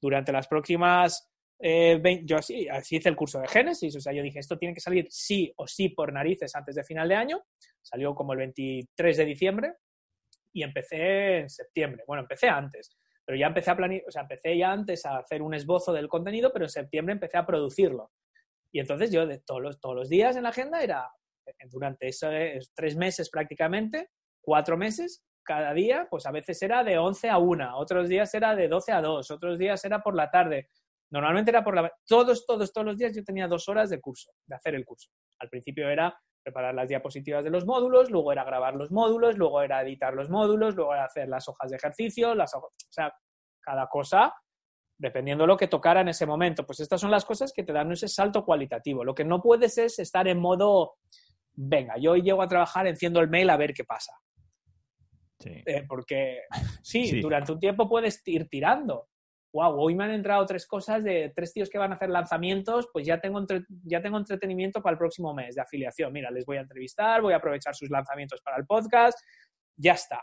durante las próximas... eh, vein- yo así, así hice el curso de Génesis, o sea, yo dije, esto tiene que salir sí o sí por narices antes de final de año, salió como el 23 de diciembre y empecé en septiembre. Bueno, empecé antes, pero ya empecé a plani- o sea, empecé ya antes a hacer un esbozo del contenido, pero en septiembre empecé a producirlo. Y entonces yo de todos los, todos los días en la agenda era, eh, durante esos tres meses prácticamente, cuatro meses, cada día, pues a veces era de 11 a 1, otros días era de 12 a 2, otros días era por la tarde. Normalmente era por la... Todos, todos, todos los días yo tenía dos horas de curso, de hacer el curso. Al principio era preparar las diapositivas de los módulos, luego era grabar los módulos, luego era editar los módulos, luego era hacer las hojas de ejercicio, las hojas, o sea, cada cosa dependiendo de lo que tocara en ese momento. Pues estas son las cosas que te dan ese salto cualitativo. Lo que no puedes es estar en modo, venga, yo hoy llego a trabajar, enciendo el mail a ver qué pasa. Sí. Eh, porque sí, Sí. durante un tiempo puedes ir tirando. Wow, hoy me han entrado tres cosas de tres tíos que van a hacer lanzamientos, pues ya tengo, entre- ya tengo entretenimiento para el próximo mes de afiliación. Mira, les voy a entrevistar, voy a aprovechar sus lanzamientos para el podcast, ya está.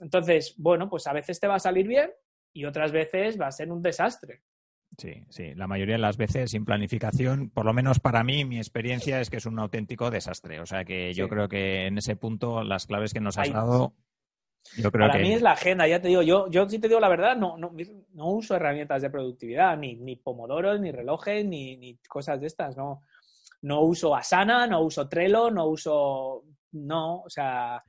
Entonces, bueno, pues a veces te va a salir bien y otras veces va a ser un desastre. Sí, sí. La mayoría de las veces sin planificación, por lo menos para mí, mi experiencia es que es un auténtico desastre. O sea que yo creo que en ese punto las claves que nos has dado, yo creo para que... mí es la agenda, ya te digo, yo, yo sí te digo la verdad, no, no, no uso herramientas de productividad, ni, ni pomodoros, ni relojes, ni, ni cosas de estas, no. No uso Asana, no uso Trello, no uso... No, o sea,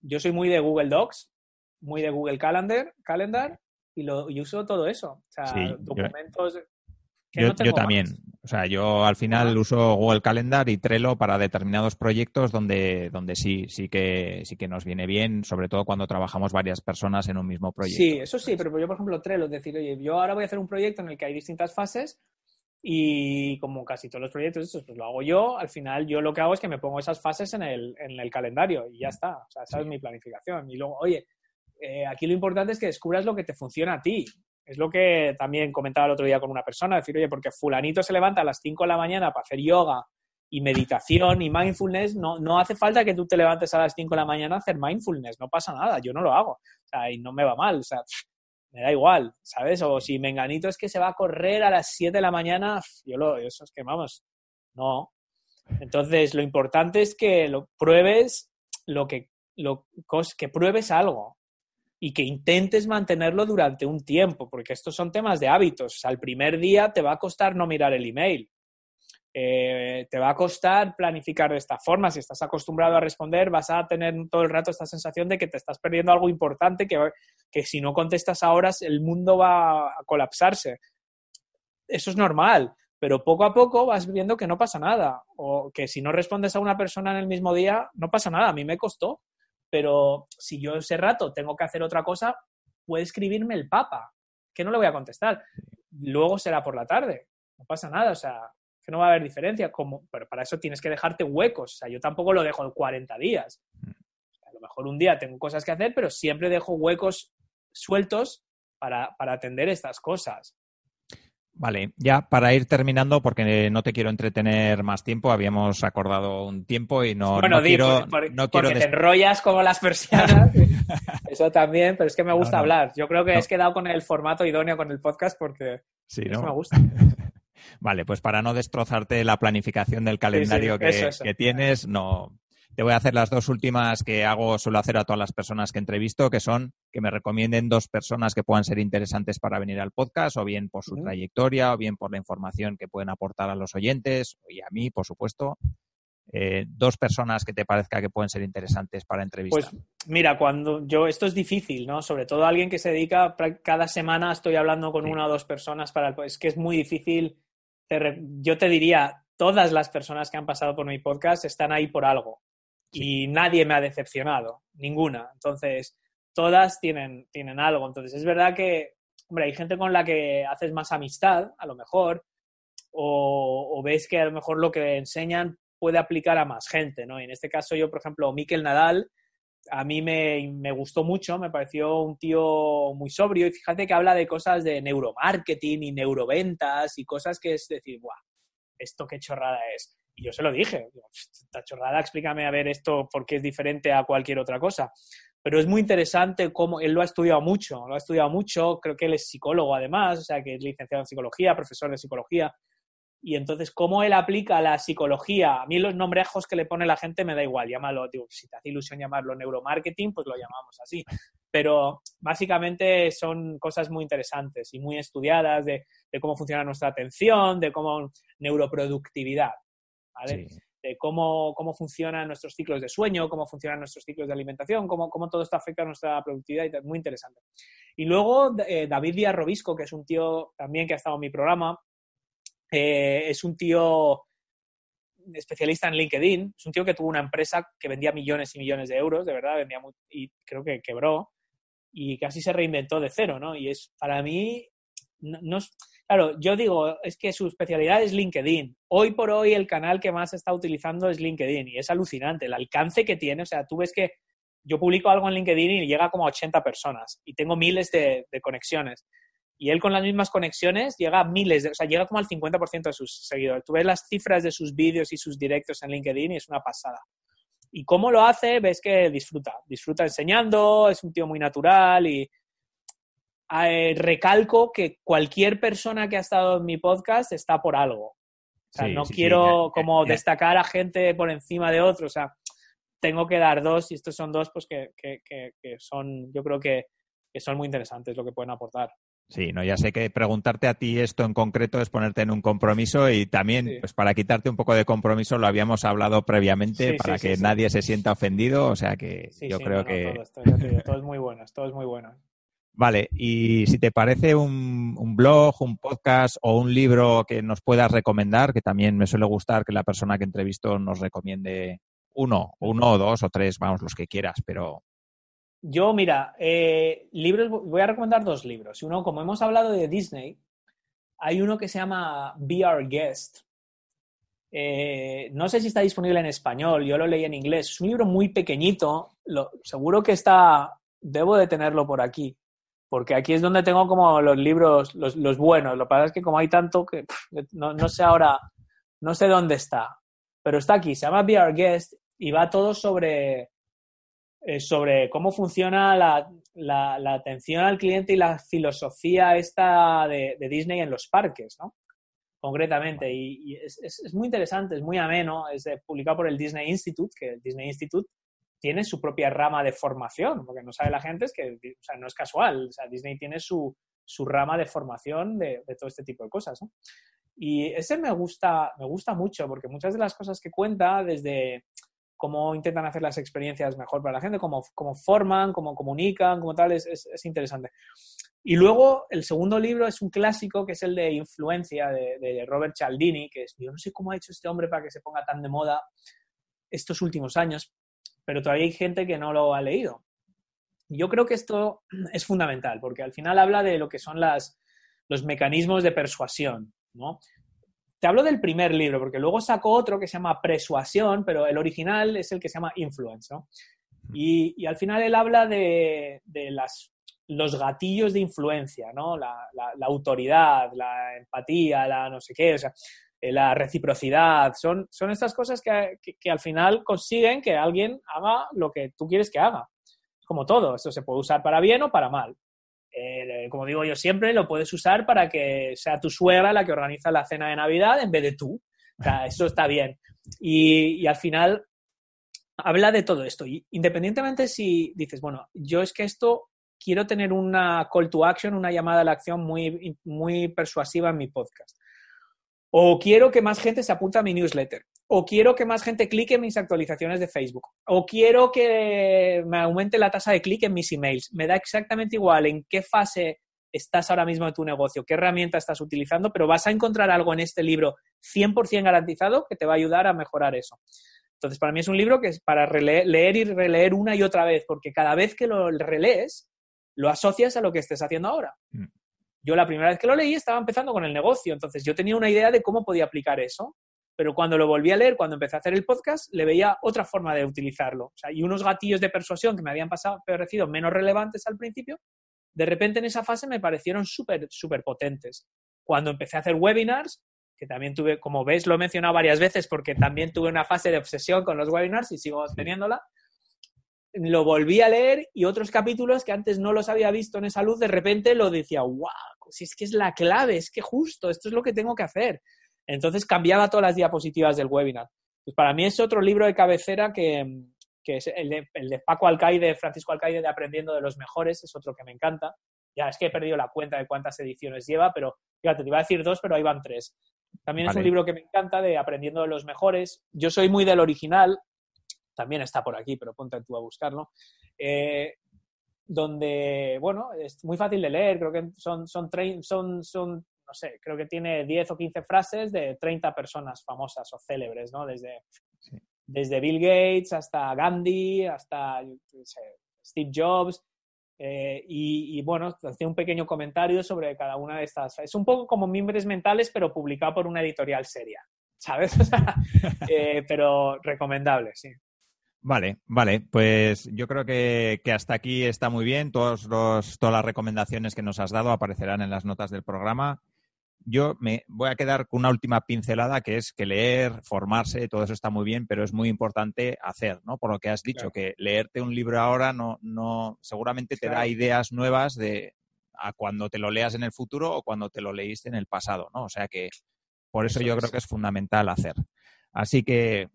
yo soy muy de Google Docs, muy de Google Calendar, Calendar y, lo, y uso todo eso. O sea, Sí, documentos. Yo, no yo también. más. O sea, yo al final Ah. uso Google Calendar y Trello para determinados proyectos donde, donde sí, sí que, sí que nos viene bien, sobre todo cuando trabajamos varias personas en un mismo proyecto. Sí, eso sí, pero yo, por ejemplo, Trello, es decir, oye, yo ahora voy a hacer un proyecto en el que hay distintas fases y como casi todos los proyectos, estos, pues lo hago yo, al final yo lo que hago es que me pongo esas fases en el, en el calendario y ya está. O sea, esa es mi planificación. Y luego, oye, eh, aquí lo importante es que descubras lo que te funciona a ti. Es lo que también comentaba el otro día con una persona, decir, oye, porque fulanito se levanta a las 5 de la mañana para hacer yoga y meditación y mindfulness, no, no hace falta que tú te levantes a las 5 de la mañana a hacer mindfulness, no pasa nada, yo no lo hago. O sea, y no me va mal, o sea, me da igual, ¿sabes? O si Menganito es que se va a correr a las 7 de la mañana, yo lo, eso es que vamos, no. Entonces, lo importante es que lo pruebes lo que, lo, que pruebes algo y que intentes mantenerlo durante un tiempo, porque estos son temas de hábitos. El primer día te va a costar no mirar el email. Eh, te va a costar planificar de esta forma. Si estás acostumbrado a responder, vas a tener todo el rato esta sensación de que te estás perdiendo algo importante, que, que si no contestas ahora, el mundo va a colapsarse. Eso es normal, pero poco a poco vas viendo que no pasa nada. O que si no respondes a una persona en el mismo día, no pasa nada. A mí me costó. Pero si yo ese rato tengo que hacer otra cosa, puede escribirme el Papa, que no le voy a contestar. Luego será por la tarde. No pasa nada, o sea, que no va a haber diferencia. Como, pero para eso tienes que dejarte huecos. O sea, yo tampoco lo dejo en 40 días. A lo mejor un día tengo cosas que hacer, pero siempre dejo huecos sueltos para, para atender estas cosas. Vale, ya para ir terminando, porque no te quiero entretener más tiempo, habíamos acordado un tiempo y no, bueno, no di, quiero, por- por- no quiero porque des- te enrollas como las persianas. Eso también, pero es que me gusta No, hablar. Yo creo que has quedado con el formato idóneo con el podcast porque Sí, eso ¿no? me gusta. Vale, pues para no destrozarte la planificación del calendario que, eso, eso. que tienes, no. Te voy a hacer las dos últimas que hago, suelo hacer a todas las personas que entrevisto, que son que me recomienden dos personas que puedan ser interesantes para venir al podcast, o bien por su trayectoria, o bien por la información que pueden aportar a los oyentes y a mí, por supuesto. Eh, dos personas que te parezca que pueden ser interesantes para entrevistar. Pues mira, cuando yo, esto es difícil, ¿no? Sobre todo alguien que se dedica, cada semana estoy hablando con Sí. una o dos personas para el, es que es muy difícil. Te yo te diría, todas las personas que han pasado por mi podcast están ahí por algo. Y nadie me ha decepcionado, ninguna. Entonces, todas tienen, tienen algo. Entonces, es verdad que, hombre, hay gente con la que haces más amistad, a lo mejor, o, o ves que a lo mejor lo que enseñan puede aplicar a más gente, ¿no? En este caso yo, por ejemplo, Miquel Nadal, a mí me, me gustó mucho, me pareció un tío muy sobrio y fíjate que habla de cosas de neuromarketing y neuroventas y cosas que es decir, ¡buah! ¿Esto qué chorrada es? Y yo se lo dije, esta chorrada, explícame a ver esto por qué es diferente a cualquier otra cosa. Pero es muy interesante cómo él lo ha estudiado mucho, lo ha estudiado mucho, creo que él es psicólogo además, o sea que es licenciado en psicología, profesor de psicología, y entonces, ¿cómo él aplica la psicología? A mí los nombrejos que le pone la gente me da igual, llámalo, digo, si te hace ilusión llamarlo neuromarketing, pues lo llamamos así. Pero básicamente son cosas muy interesantes y muy estudiadas de, de cómo funciona nuestra atención, de cómo neuroproductividad, ¿vale? Sí. de cómo, cómo funcionan nuestros ciclos de sueño, cómo funcionan nuestros ciclos de alimentación, cómo, cómo todo esto afecta a nuestra productividad y muy interesante. Y luego eh, David Díaz Robisco, que es un tío también que ha estado en mi programa, eh, es un tío especialista en LinkedIn, es un tío que tuvo una empresa que vendía millones y millones de euros, de verdad, vendía muy- y creo que quebró y casi se reinventó de cero, ¿no? Y es, para mí, no, no claro, yo digo, es que su especialidad es LinkedIn. Hoy por hoy el canal que más está utilizando es LinkedIn y es alucinante el alcance que tiene, o sea, tú ves que yo publico algo en LinkedIn y llega como a 80 personas y tengo miles de, de conexiones. Y él con las mismas conexiones llega a miles, de, o sea, llega como al 50% de sus seguidores. Tú ves las cifras de sus vídeos y sus directos en LinkedIn y es una pasada. Y cómo lo hace, ves que disfruta. Disfruta enseñando, es un tío muy natural y eh, recalco que cualquier persona que ha estado en mi podcast está por algo. O sea, no quiero como destacar a gente por encima de otros. O sea, tengo que dar dos y estos son dos pues que, que, que, son, yo creo que, son muy interesantes lo que pueden aportar. Sí, no, ya sé que preguntarte a ti esto en concreto es ponerte en un compromiso y también, pues para quitarte un poco de compromiso, lo habíamos hablado previamente para que nadie se sienta ofendido, o sea que yo creo que... todo, es muy bueno, todo es muy bueno. Vale, y si te parece un, blog, un podcast o un libro que nos puedas recomendar, que también me suele gustar que la persona que entrevisto nos recomiende uno, uno o dos o tres, vamos, los que quieras, pero... Yo, mira, eh, libros, voy a recomendar dos libros. Uno, como hemos hablado de Disney, hay uno que se llama Be Our Guest. Eh, no sé si está disponible en español, yo lo leí en inglés. Es un libro muy pequeñito, seguro que está, debo de tenerlo por aquí, porque aquí es donde tengo como los libros, los, buenos. Lo que pasa es que como hay tanto que no, no, sé ahora, no sé dónde está, pero está aquí, se llama Be Our Guest y va todo sobre, eh, sobre cómo funciona la, la, atención al cliente y la filosofía esta de, Disney en los parques, ¿no? Concretamente. Y, es, es, muy interesante, es muy ameno, es publicado por el Disney Institute, que el Disney Institute tiene su propia rama de formación, porque no sabe la gente es que, no es casual, o Disney tiene su, su rama de formación de, de, todo este tipo de cosas. Y ese me gusta, me gusta mucho, porque muchas de las cosas que cuenta, desde cómo intentan hacer las experiencias mejor para la gente, cómo, cómo forman, cómo comunican, como tal, es, es, interesante. Y luego el segundo libro es un clásico que es el de Influencia de, Robert Cialdini, que es, yo no sé cómo ha hecho este hombre para que se ponga tan de moda estos últimos años, pero todavía hay gente que no lo ha leído. Yo creo que esto es fundamental, porque al final habla de lo que son las, los mecanismos de persuasión, ¿no? Te hablo del primer libro, porque luego sacó otro que se llama Persuasión, pero el original es el que se llama Influence, ¿no? Y, al final él habla de, las, los gatillos de influencia, ¿no? La, autoridad, la empatía, la no sé qué, o la reciprocidad. Son, son estas cosas que, que, al final consiguen que alguien haga lo que tú quieres que haga. Como todo, esto se puede usar para bien o para mal. Eh, como digo yo siempre, lo puedes usar para que sea tu suegra la que organiza la cena de Navidad en vez de tú. Eso está bien. Y, al final habla de todo esto. Independientemente si dices, bueno, yo es que esto quiero tener una call to action, una llamada a la acción muy, muy persuasiva en mi podcast. O quiero que más gente se apunte a mi newsletter. O quiero que más gente clique en mis actualizaciones de Facebook. O quiero que me aumente la tasa de clic en mis emails. Me da exactamente igual en qué fase estás ahora mismo de tu negocio, qué herramienta estás utilizando, pero vas a encontrar algo en este libro 100% garantizado que te va a ayudar a mejorar eso. Entonces, para mí es un libro que es para leer y releer una y otra vez, porque cada vez que lo relees, lo asocias a lo que estés haciendo ahora. Yo la primera vez que lo leí estaba empezando con el negocio, entonces yo tenía una idea de cómo podía aplicar eso, pero cuando lo volví a leer, cuando empecé a hacer el podcast, le veía otra forma de utilizarlo. O sea, y unos gatillos de persuasión que me habían pasado, parecido menos relevantes al principio, de repente en esa fase me parecieron súper, súper potentes. Cuando empecé a hacer webinars, que también tuve, como ves, lo he mencionado varias veces porque también tuve una fase de obsesión con los webinars y sigo teniéndola, lo volví a leer y otros capítulos que antes no los había visto en esa luz, de repente lo decía, wow, si es que es la clave, es que justo, esto es lo que tengo que hacer. Entonces cambiaba todas las diapositivas del webinar. Pues para mí es otro libro de cabecera que, es el de, Paco Alcaide, Francisco Alcaide de Aprendiendo de los Mejores, es otro que me encanta. Ya es que he perdido la cuenta de cuántas ediciones lleva, pero fíjate, te iba a decir dos, pero ahí van tres. También es un libro que me encanta de Aprendiendo de los Mejores. Yo soy muy del original, también está por aquí, pero ponte tú a buscarlo. Eh, donde, bueno, es muy fácil de leer, creo que son, son, son, son, no sé, creo que tiene 10 o 15 frases de 30 personas famosas o célebres, ¿no? Desde, desde Bill Gates hasta Gandhi, hasta Steve Jobs. Eh, y, y, bueno, hacía un pequeño comentario sobre cada una de estas. Es un poco como mimbres mentales, pero publicado por una editorial seria, ¿sabes? Eh, pero recomendable, sí. Vale, vale, pues yo creo que, hasta aquí está muy bien. Todos los, todas las recomendaciones que nos has dado aparecerán en las notas del programa. Yo me voy a quedar con una última pincelada que es que leer, formarse, todo eso está muy bien, pero es muy importante hacer, ¿no? Por lo que has dicho, que leerte un libro ahora no, no seguramente te da ideas nuevas de, a cuando te lo leas en el futuro o cuando te lo leíste en el pasado, ¿no? O sea que por eso, yo creo que es fundamental hacer. Así que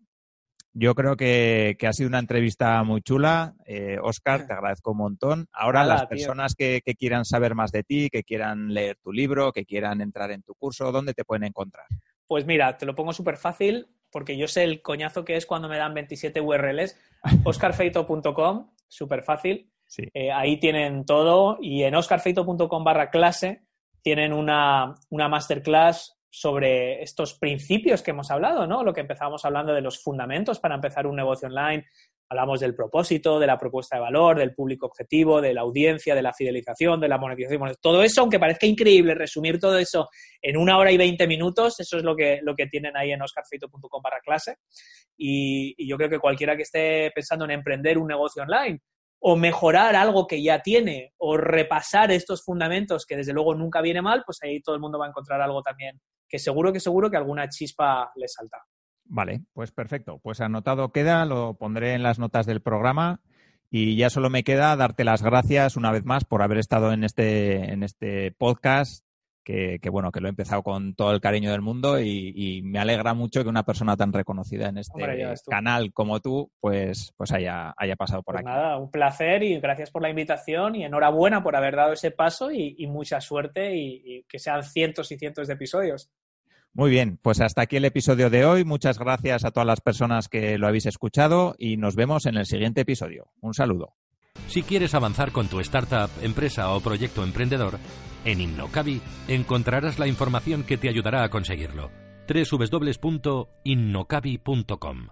yo creo que, ha sido una entrevista muy chula. Oscar, eh, te agradezco un montón. Ahora, las personas que, quieran saber más de ti, que quieran leer tu libro, que quieran entrar en tu curso, ¿dónde te pueden encontrar? Pues mira, te lo pongo súper fácil porque yo sé el coñazo que es cuando me dan 27 URLs. oscarfeito.com, súper fácil. Eh, ahí tienen todo y en oscarfeito.com barra clase tienen una, una masterclass sobre estos principios que hemos hablado, ¿no? Lo que empezamos hablando de los fundamentos para empezar un negocio online. Hablamos del propósito, de la propuesta de valor, del público objetivo, de la audiencia, de la fidelización, de la monetización. todo eso, aunque parezca increíble resumir todo eso en una hora y veinte minutos, eso es lo que, lo que tienen ahí en oscarfeito.com barra clase. y yo creo que cualquiera que esté pensando en emprender un negocio online o mejorar algo que ya tiene o repasar estos fundamentos que desde luego nunca viene mal, pues ahí todo el mundo va a encontrar algo también que seguro que seguro que alguna chispa le salta. Vale, pues perfecto. Pues anotado queda, lo pondré en las notas del programa y ya solo me queda darte las gracias una vez más por haber estado en este, en este podcast que, bueno, que lo he empezado con todo el cariño del mundo y, me alegra mucho que una persona tan reconocida en este canal como tú, pues, pues haya, haya pasado por pues aquí. Nada, un placer y gracias por la invitación y enhorabuena por haber dado ese paso y, mucha suerte y, que sean cientos y cientos de episodios. Muy bien, pues hasta aquí el episodio de hoy. Muchas gracias a todas las personas que lo habéis escuchado y nos vemos en el siguiente episodio. Un saludo. Si quieres avanzar con tu startup, empresa o proyecto emprendedor, en Innocabi encontrarás la información que te ayudará a conseguirlo. www.innocabi.com